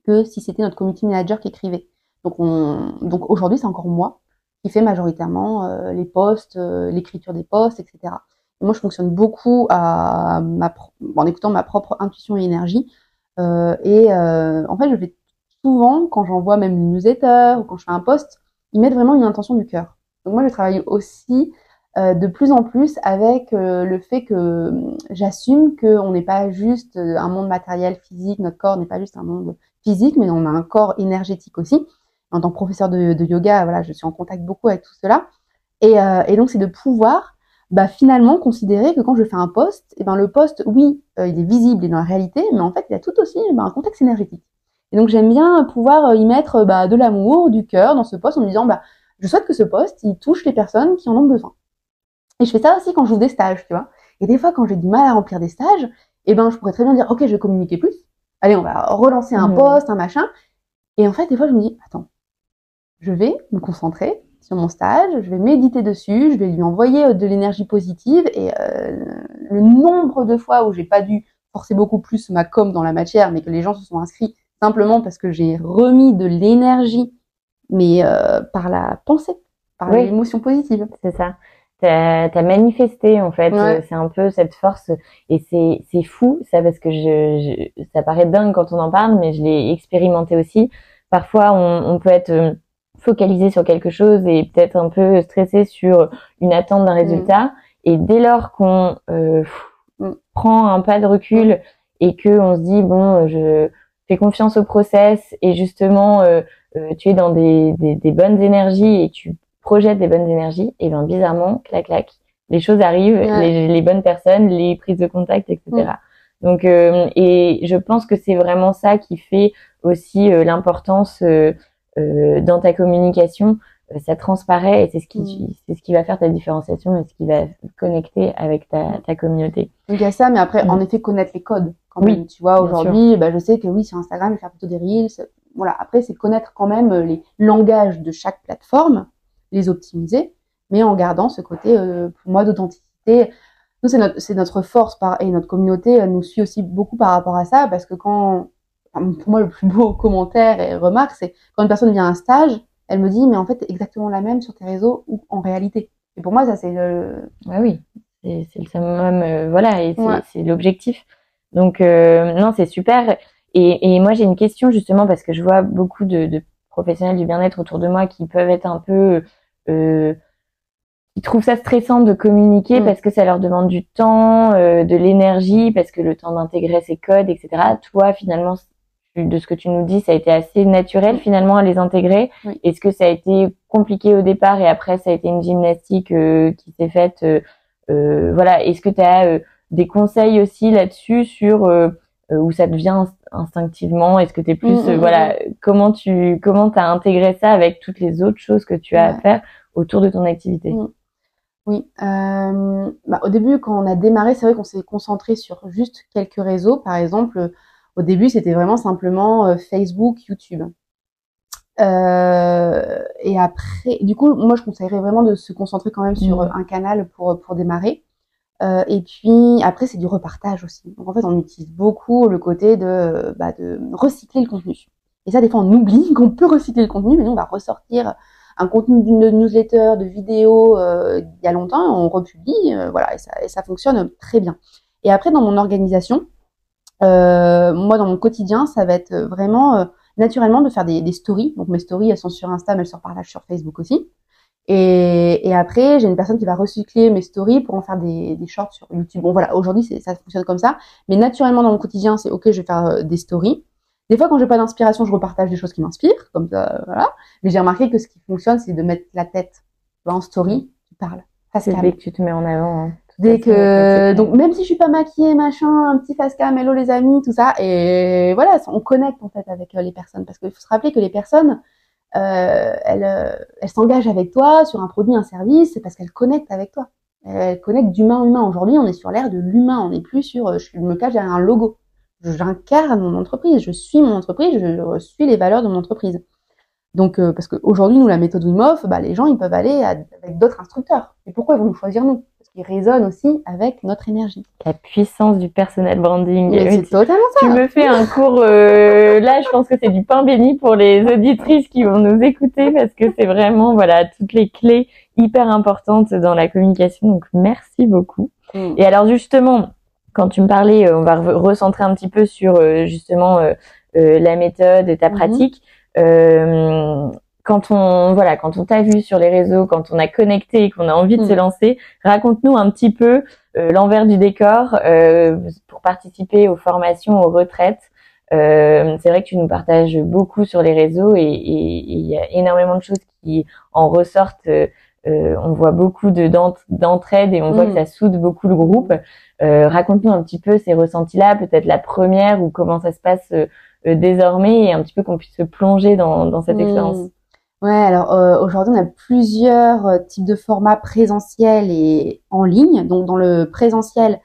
que si c'était notre community manager qui écrivait. Donc, on, donc aujourd'hui, c'est encore moi qui fait majoritairement euh, les posts, euh, l'écriture des posts, etc. Moi, je fonctionne beaucoup en écoutant ma propre intuition et énergie. Euh, et euh, en fait, je vais souvent, quand j'envoie même une newsletter ou quand je fais un post, ils mettent vraiment une intention du cœur. Donc moi, je travaille aussi euh, de plus en plus avec le fait que j'assume qu'on n'est pas juste un monde matériel, physique, notre corps n'est pas juste un monde physique, mais on a un corps énergétique aussi. En tant que professeur de, yoga, voilà, je suis en contact beaucoup avec tout cela. Et donc, c'est de pouvoir bah, finalement considérer que quand je fais un post, et ben, le post, oui, euh, il est visible et dans la réalité, mais en fait, il a tout aussi bah, un contexte énergétique. Et donc, j'aime bien pouvoir euh, y mettre bah, de l'amour, du cœur dans ce post en me disant, bah, je souhaite que ce post, il touche les personnes qui en ont besoin. Et je fais ça aussi quand j'ouvre des stages, tu vois. Et des fois, quand j'ai du mal à remplir des stages, eh ben, je pourrais très bien dire, OK, je vais communiquer plus. Allez, on va relancer un Mhm. post, un machin. Et en fait, des fois, je me dis, attends, je vais me concentrer sur mon stage, je vais méditer dessus, je vais lui envoyer euh, de l'énergie positive. Et euh, le nombre de fois où j'ai pas dû forcer beaucoup plus ma com dans la matière, mais que les gens se sont inscrits simplement parce que j'ai remis de l'énergie, mais euh, par la pensée, par Oui. l'émotion positive. C'est ça. T'as as manifesté en fait. Ouais. Euh, C'est un peu cette force et c'est c'est fou ça parce que je, je ça paraît dingue quand on en parle, mais je l'ai expérimenté aussi. Parfois on, on peut être euh, focalisé sur quelque chose et peut-être un peu stressé sur une attente d'un résultat. Et dès lors qu'on euh, Mm. prend un pas de recul et que on se dit bon, je fais confiance au process et justement euh, euh, tu es dans des, des, des bonnes énergies et tu projettes des bonnes énergies, et bien bizarrement, clac clac, les choses arrivent, Ouais. les, les bonnes personnes, les prises de contact, etc. Mm. Donc euh, et je pense que c'est vraiment ça qui fait aussi euh, l'importance euh, euh, dans ta communication. Euh, ça transparaît et c'est ce qui Mm. c'est ce qui va faire ta différenciation et ce qui va connecter avec ta, ta communauté. Donc il y a ça, mais après, Mm. en effet, connaître les codes quand Oui, même. Tu vois, aujourd'hui, bah, je sais que oui, sur Instagram, faire plutôt des reels. Voilà. Après, c'est connaître quand même euh, les langages de chaque plateforme, les optimiser, mais en gardant ce côté, euh, pour moi, d'authenticité. Nous, c'est notre, c'est notre force par, et notre communauté euh, nous suit aussi beaucoup par rapport à ça, parce que quand, pour moi, le plus beau [LAUGHS] commentaire et remarque, c'est quand une personne vient à un stage, elle me dit, mais en fait, exactement la même sur tes réseaux ou en réalité. Et pour moi, ça, c'est le, Ah oui, c'est le summum, euh, voilà, et c'est Ouais. l'objectif. Donc euh, non, c'est super. Et, et moi j'ai une question justement parce que je vois beaucoup de, de professionnels du bien-être autour de moi qui peuvent être un peu, euh, qui trouvent ça stressant de communiquer Mm. parce que ça leur demande du temps, euh, de l'énergie, parce que le temps d'intégrer ces codes, etc. Toi finalement, de ce que tu nous dis, ça a été assez naturel finalement à les intégrer. Oui. Est-ce que ça a été compliqué au départ et après ça a été une gymnastique euh, qui s'est faite euh, euh, Voilà. Est-ce que tu as des conseils aussi là-dessus sur où ça devient inst- instinctivement? Est-ce que tu es plus Mm, mm, voilà comment tu comment t'as intégré ça avec toutes les autres choses que tu as à faire autour de ton activité? Mm. Oui. Euh, bah, au début, quand on a démarré, c'est vrai qu'on s'est concentré sur juste quelques réseaux. Par exemple, Au début, c'était vraiment simplement Facebook, YouTube. et après, du coup, moi, je conseillerais vraiment de se concentrer quand même sur mmh. un canal pour pour démarrer. Euh, et puis après, c'est du repartage aussi. Donc en fait, on utilise beaucoup le côté de, bah, de recycler le contenu. Et ça, des fois, on oublie [LAUGHS] qu'on peut recycler le contenu, mais nous, on va ressortir un contenu d'une newsletter, de vidéo euh, il y a longtemps, on republie, euh, voilà, et ça, et ça, fonctionne très bien. Et après, dans mon organisation, euh, moi, dans mon quotidien, ça va être vraiment naturellement de faire des, des, stories. Donc mes stories, elles sont sur Insta, mais elles se repartagent sur Facebook aussi. Et, et après, j'ai une personne qui va recycler mes stories pour en faire des, des shorts sur YouTube. Bon, voilà, aujourd'hui, ça fonctionne comme ça. Mais naturellement, dans mon quotidien, c'est OK, je vais faire euh, des stories. Des fois, quand j'ai pas d'inspiration, je repartage des choses qui m'inspirent, comme ça, voilà. Mais j'ai remarqué que ce qui fonctionne, c'est de mettre la tête en story, tu parles. C'est dès que tu te mets en avant. Hein. Dès que, donc même si je suis pas maquillée, machin, un petit face cam, hello les amis, tout ça, et voilà, on connecte en fait avec euh, les personnes, parce qu'il faut se rappeler que les personnes, euh, euh, elle s'engage avec toi sur un produit, un service, c'est parce qu'elle connecte avec toi. Elle connecte d'humain à humain. Aujourd'hui, on est sur l'ère de l'humain. On n'est plus sur, euh, je me cache derrière un logo. J'incarne mon entreprise, je suis mon entreprise, je suis les valeurs de mon entreprise. Donc, parce qu'aujourd'hui, nous, la méthode Wim Hof, bah, les gens, ils peuvent aller avec d'autres instructeurs. Et pourquoi ils vont nous choisir nous? Qui résonne aussi avec notre énergie. La puissance du personnel branding. C'est totalement ça. Tu me fais un cours, euh, là je pense que c'est du pain béni pour les auditrices qui vont nous écouter parce que c'est vraiment voilà toutes les clés hyper importantes dans la communication. Donc merci beaucoup. Mm. Et alors justement, quand tu me parlais, euh, on va recentrer un petit peu sur euh, justement la méthode et ta mm-hmm. pratique quand on voilà, quand on t'a vu sur les réseaux, quand on a connecté et qu'on a envie de se mm. lancer, raconte-nous un petit peu euh, l'envers du décor euh, pour participer aux formations, aux retraites. Euh, c'est vrai que tu nous partages beaucoup sur les réseaux et il y a énormément de choses qui en ressortent. on voit beaucoup de d'entraide et on voit que mm. ça soude beaucoup le groupe. Raconte-nous un petit peu ces ressentis-là, peut-être la première ou comment ça se passe désormais et un petit peu qu'on puisse se plonger dans, dans cette mm. expérience. Ouais, alors euh, aujourd'hui, on a plusieurs euh, types de formats présentiels et en ligne. Donc, dans le présentiel,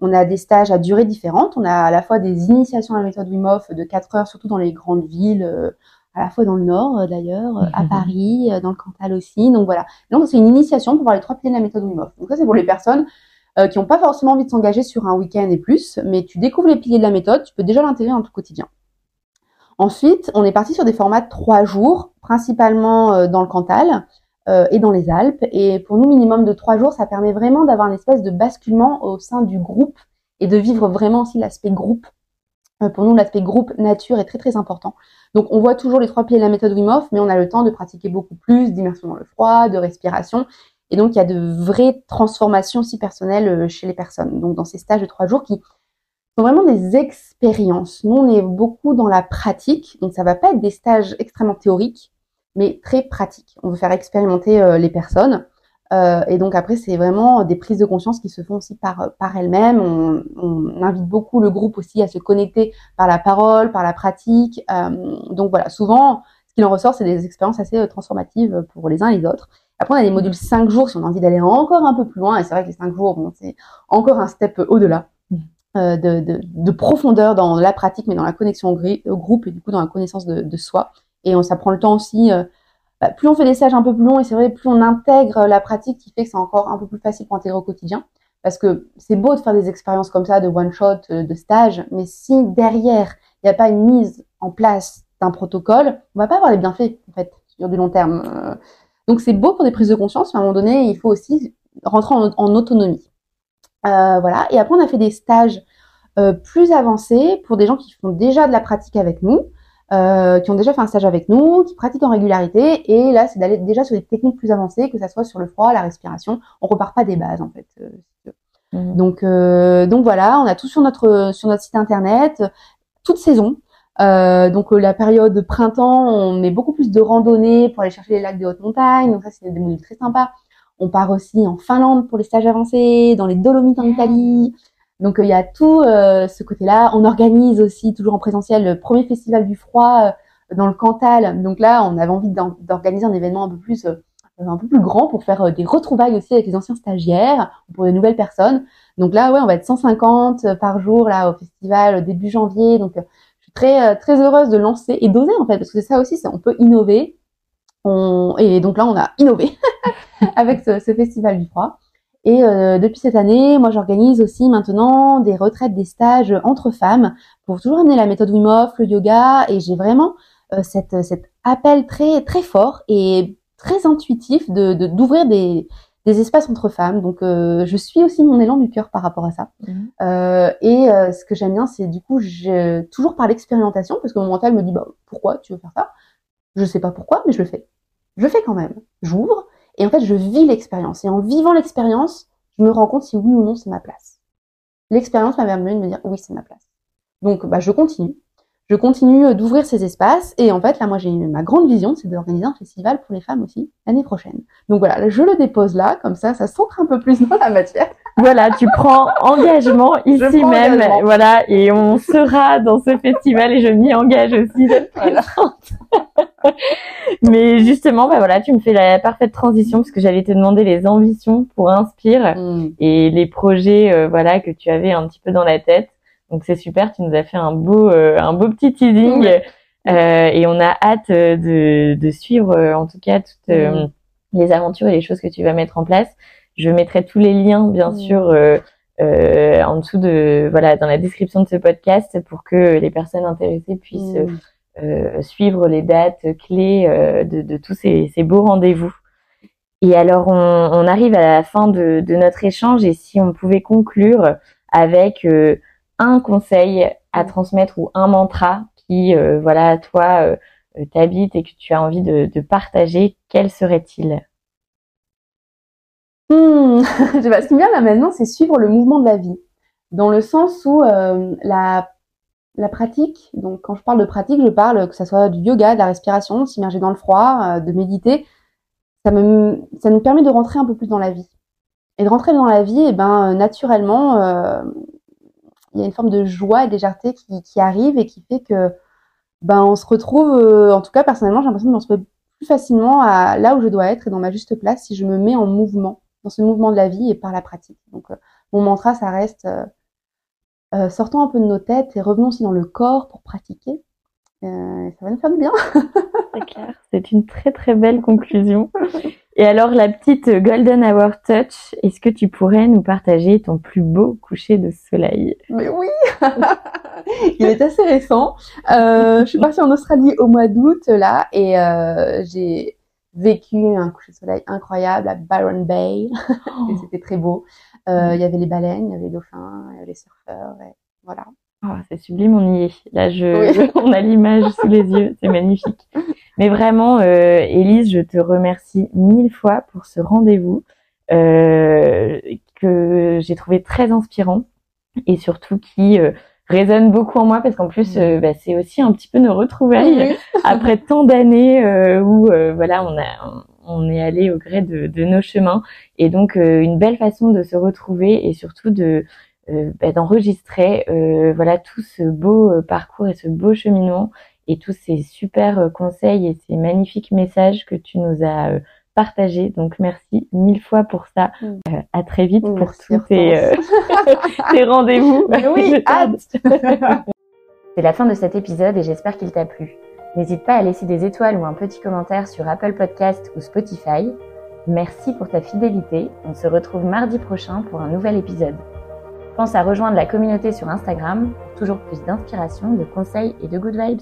on a des stages à durée différente. On a à la fois des initiations à la méthode Wim Hof de 4 heures, surtout dans les grandes villes, euh, à la fois dans le Nord d'ailleurs, à Paris, dans le Cantal aussi. Donc voilà. Donc, c'est une initiation pour voir les trois piliers de la méthode Wim Hof. Donc ça, c'est pour les personnes qui n'ont pas forcément envie de s'engager sur un week-end et plus, mais tu découvres les piliers de la méthode, tu peux déjà l'intégrer dans ton quotidien. Ensuite, on est parti sur des formats de trois jours, principalement euh, dans le Cantal euh, et dans les Alpes. Et pour nous, minimum de trois jours, ça permet vraiment d'avoir une espèce de basculement au sein du groupe et de vivre vraiment aussi l'aspect groupe. Euh, pour nous, l'aspect groupe nature est très très important. Donc, on voit toujours les trois pieds de la méthode Wim mais on a le temps de pratiquer beaucoup plus d'immersion dans le froid, de respiration. Et donc, il y a de vraies transformations aussi personnelles chez les personnes. Donc, dans ces stages de trois jours qui sont vraiment des expériences. Nous, on est beaucoup dans la pratique, donc ça va pas être des stages extrêmement théoriques, mais très pratiques. On veut faire expérimenter euh, les personnes. Euh, et donc après, c'est vraiment des prises de conscience qui se font aussi par, par elles-mêmes. On, on, invite beaucoup le groupe aussi à se connecter par la parole, par la pratique. Euh, donc voilà, souvent, ce qu'il en ressort, c'est des expériences assez euh, transformatives pour les uns et les autres. Après, on a des modules 5 jours si on a envie d'aller encore un peu plus loin. Et c'est vrai que les 5 jours, bon, c'est encore un step au-delà. Euh, de, de, de, profondeur dans la pratique, mais dans la connexion au, groupe et du coup dans la connaissance de, de soi. Et on, ça prend le temps aussi. Euh, bah, plus on fait des stages un peu plus longs, et c'est vrai, plus on intègre la pratique, qui fait que c'est encore un peu plus facile pour intégrer au quotidien. Parce que c'est beau de faire des expériences comme ça, de one shot, euh, de stage, mais si derrière il n'y a pas une mise en place d'un protocole, on va pas avoir les bienfaits en fait sur du long terme. Donc c'est beau pour des prises de conscience, mais à un moment donné, il faut aussi rentrer en, en autonomie. Euh, voilà. Et après, on a fait des stages euh, plus avancés pour des gens qui font déjà de la pratique avec nous, euh, qui ont déjà fait un stage avec nous, qui pratiquent en régularité. Et là, c'est d'aller déjà sur des techniques plus avancées, que ça soit sur le froid, la respiration. On repart pas des bases en fait. Mmh. Donc, donc voilà, on a tout sur notre sur notre site internet, toute saison. donc la période de printemps, on met beaucoup plus de randonnées pour aller chercher les lacs des hautes montagnes. Donc ça, c'est des modules très sympas. On part aussi en Finlande pour les stages avancés, dans les Dolomites en Italie. Donc euh, il y a tout euh, ce côté-là. On organise aussi toujours en présentiel le premier festival du froid euh, dans le Cantal. Donc là, on avait envie d'organiser un événement un peu plus un peu plus grand pour faire des retrouvailles aussi avec les anciens stagiaires ou pour de nouvelles personnes. Donc là, ouais, on va être 150 par jour là au festival début janvier. Donc je suis très très heureuse de lancer et d'oser en fait parce que c'est ça aussi, on peut innover. On... Et donc là, on a innové [LAUGHS] avec ce, ce, festival du froid. Et euh, depuis cette année, moi, j'organise aussi maintenant des retraites, des stages entre femmes pour toujours amener la méthode Wim Hof, le yoga. Et j'ai vraiment euh, cette, cet appel très très fort et très intuitif de d'ouvrir des, des espaces entre femmes. Donc, euh, je suis aussi mon élan du cœur par rapport à ça. Mmh. Euh, et euh, ce que j'aime bien, c'est du coup, je, toujours par l'expérimentation, parce que mon mental me dit, bah, pourquoi tu veux faire ça? Je sais pas pourquoi, mais je le fais. Je le fais quand même. J'ouvre, et en fait, je vis l'expérience. Et en vivant l'expérience, je me rends compte si oui ou non c'est ma place. L'expérience m'a permis de me dire oui, c'est ma place. Donc, bah, je continue. Je continue euh, d'ouvrir ces espaces. Et en fait, là, moi, j'ai ma grande vision, c'est d'organiser un festival pour les femmes aussi l'année prochaine. Donc voilà, je le dépose là, comme ça, ça s'entre un peu plus dans la matière. Voilà, tu prends [LAUGHS] engagement ici même, voilà, et on sera dans ce festival et je m'y engage aussi d'être présente. Mais justement, bah voilà, tu me fais la parfaite transition parce que j'allais te demander les ambitions pour Inspire mm. et les projets, euh, voilà, que tu avais un petit peu dans la tête. Donc c'est super, tu nous as fait un beau, euh, un beau petit teasing euh, et on a hâte de, de suivre, en tout cas, toutes mm. les aventures et les choses que tu vas mettre en place. Je mettrai tous les liens, bien mm. sûr. en dessous de voilà dans la description de ce podcast pour que les personnes intéressées puissent euh, suivre les dates clés euh, de, de, tous ces, ces beaux rendez-vous. Et alors, on, on, arrive à la fin de, de, notre échange et si on pouvait conclure avec euh, un conseil à transmettre ou un mantra qui, voilà, toi, t'habite et que tu as envie de, de partager, quel serait-il? Hmm. Ce qui me vient là maintenant, c'est suivre le mouvement de la vie. Dans le sens où la la pratique, donc quand je parle de pratique, je parle que ça soit du yoga, de la respiration, s'immerger dans le froid, euh, de méditer. Ça me, ça nous permet de rentrer un peu plus dans la vie. Et de rentrer dans la vie, et eh ben euh, naturellement, euh, il y a une forme de joie et de légèreté qui, qui arrive et qui fait que ben on se retrouve, en tout cas personnellement, j'ai l'impression de me retrouver plus facilement à là où je dois être et dans ma juste place si je me mets en mouvement, dans ce mouvement de la vie et par la pratique. Donc mon mantra, ça reste euh, sortons un peu de nos têtes et revenons aussi dans le corps pour pratiquer. Euh, ça va nous faire du bien. c'est clair. C'est une très très belle conclusion. [LAUGHS] Et alors la petite Golden Hour Touch, est-ce que tu pourrais nous partager ton plus beau coucher de soleil? Mais oui [LAUGHS] Il est assez récent. Euh, je suis partie en Australie au mois d'août là et euh, j'ai vécu un coucher de soleil incroyable à Byron Bay. Oh. [LAUGHS] c'était très beau. Euh, il y avait les baleines, il y avait les dauphins, il y avait les surfeurs, et voilà. Oh, c'est sublime, on y est. Là, je, [LAUGHS] on a l'image sous les yeux, c'est magnifique. Mais vraiment, euh, Élise, je te remercie mille fois pour ce rendez-vous euh, que j'ai trouvé très inspirant et surtout qui euh, résonne beaucoup en moi parce qu'en plus, euh, bah, c'est aussi un petit peu nos retrouvailles [LAUGHS] après tant d'années où voilà, on a on est allé au gré de, de nos chemins et donc une belle façon de se retrouver et surtout de euh, bah, d'enregistrer euh, voilà tout ce beau euh, parcours et ce beau cheminement et tous ces super conseils et ces magnifiques messages que tu nous as partagés. Donc merci mille fois pour ça. Mm. à très vite pour tous tes, [LAUGHS] tes rendez-vous. Oui, [LAUGHS] [LAUGHS] C'est la fin de cet épisode et j'espère qu'il t'a plu. N'hésite pas à laisser des étoiles ou un petit commentaire sur Apple Podcast ou Spotify. Merci pour ta fidélité. On se retrouve mardi prochain pour un nouvel épisode. Pense à rejoindre la communauté sur Instagram pour toujours plus d'inspiration, de conseils et de good vibes.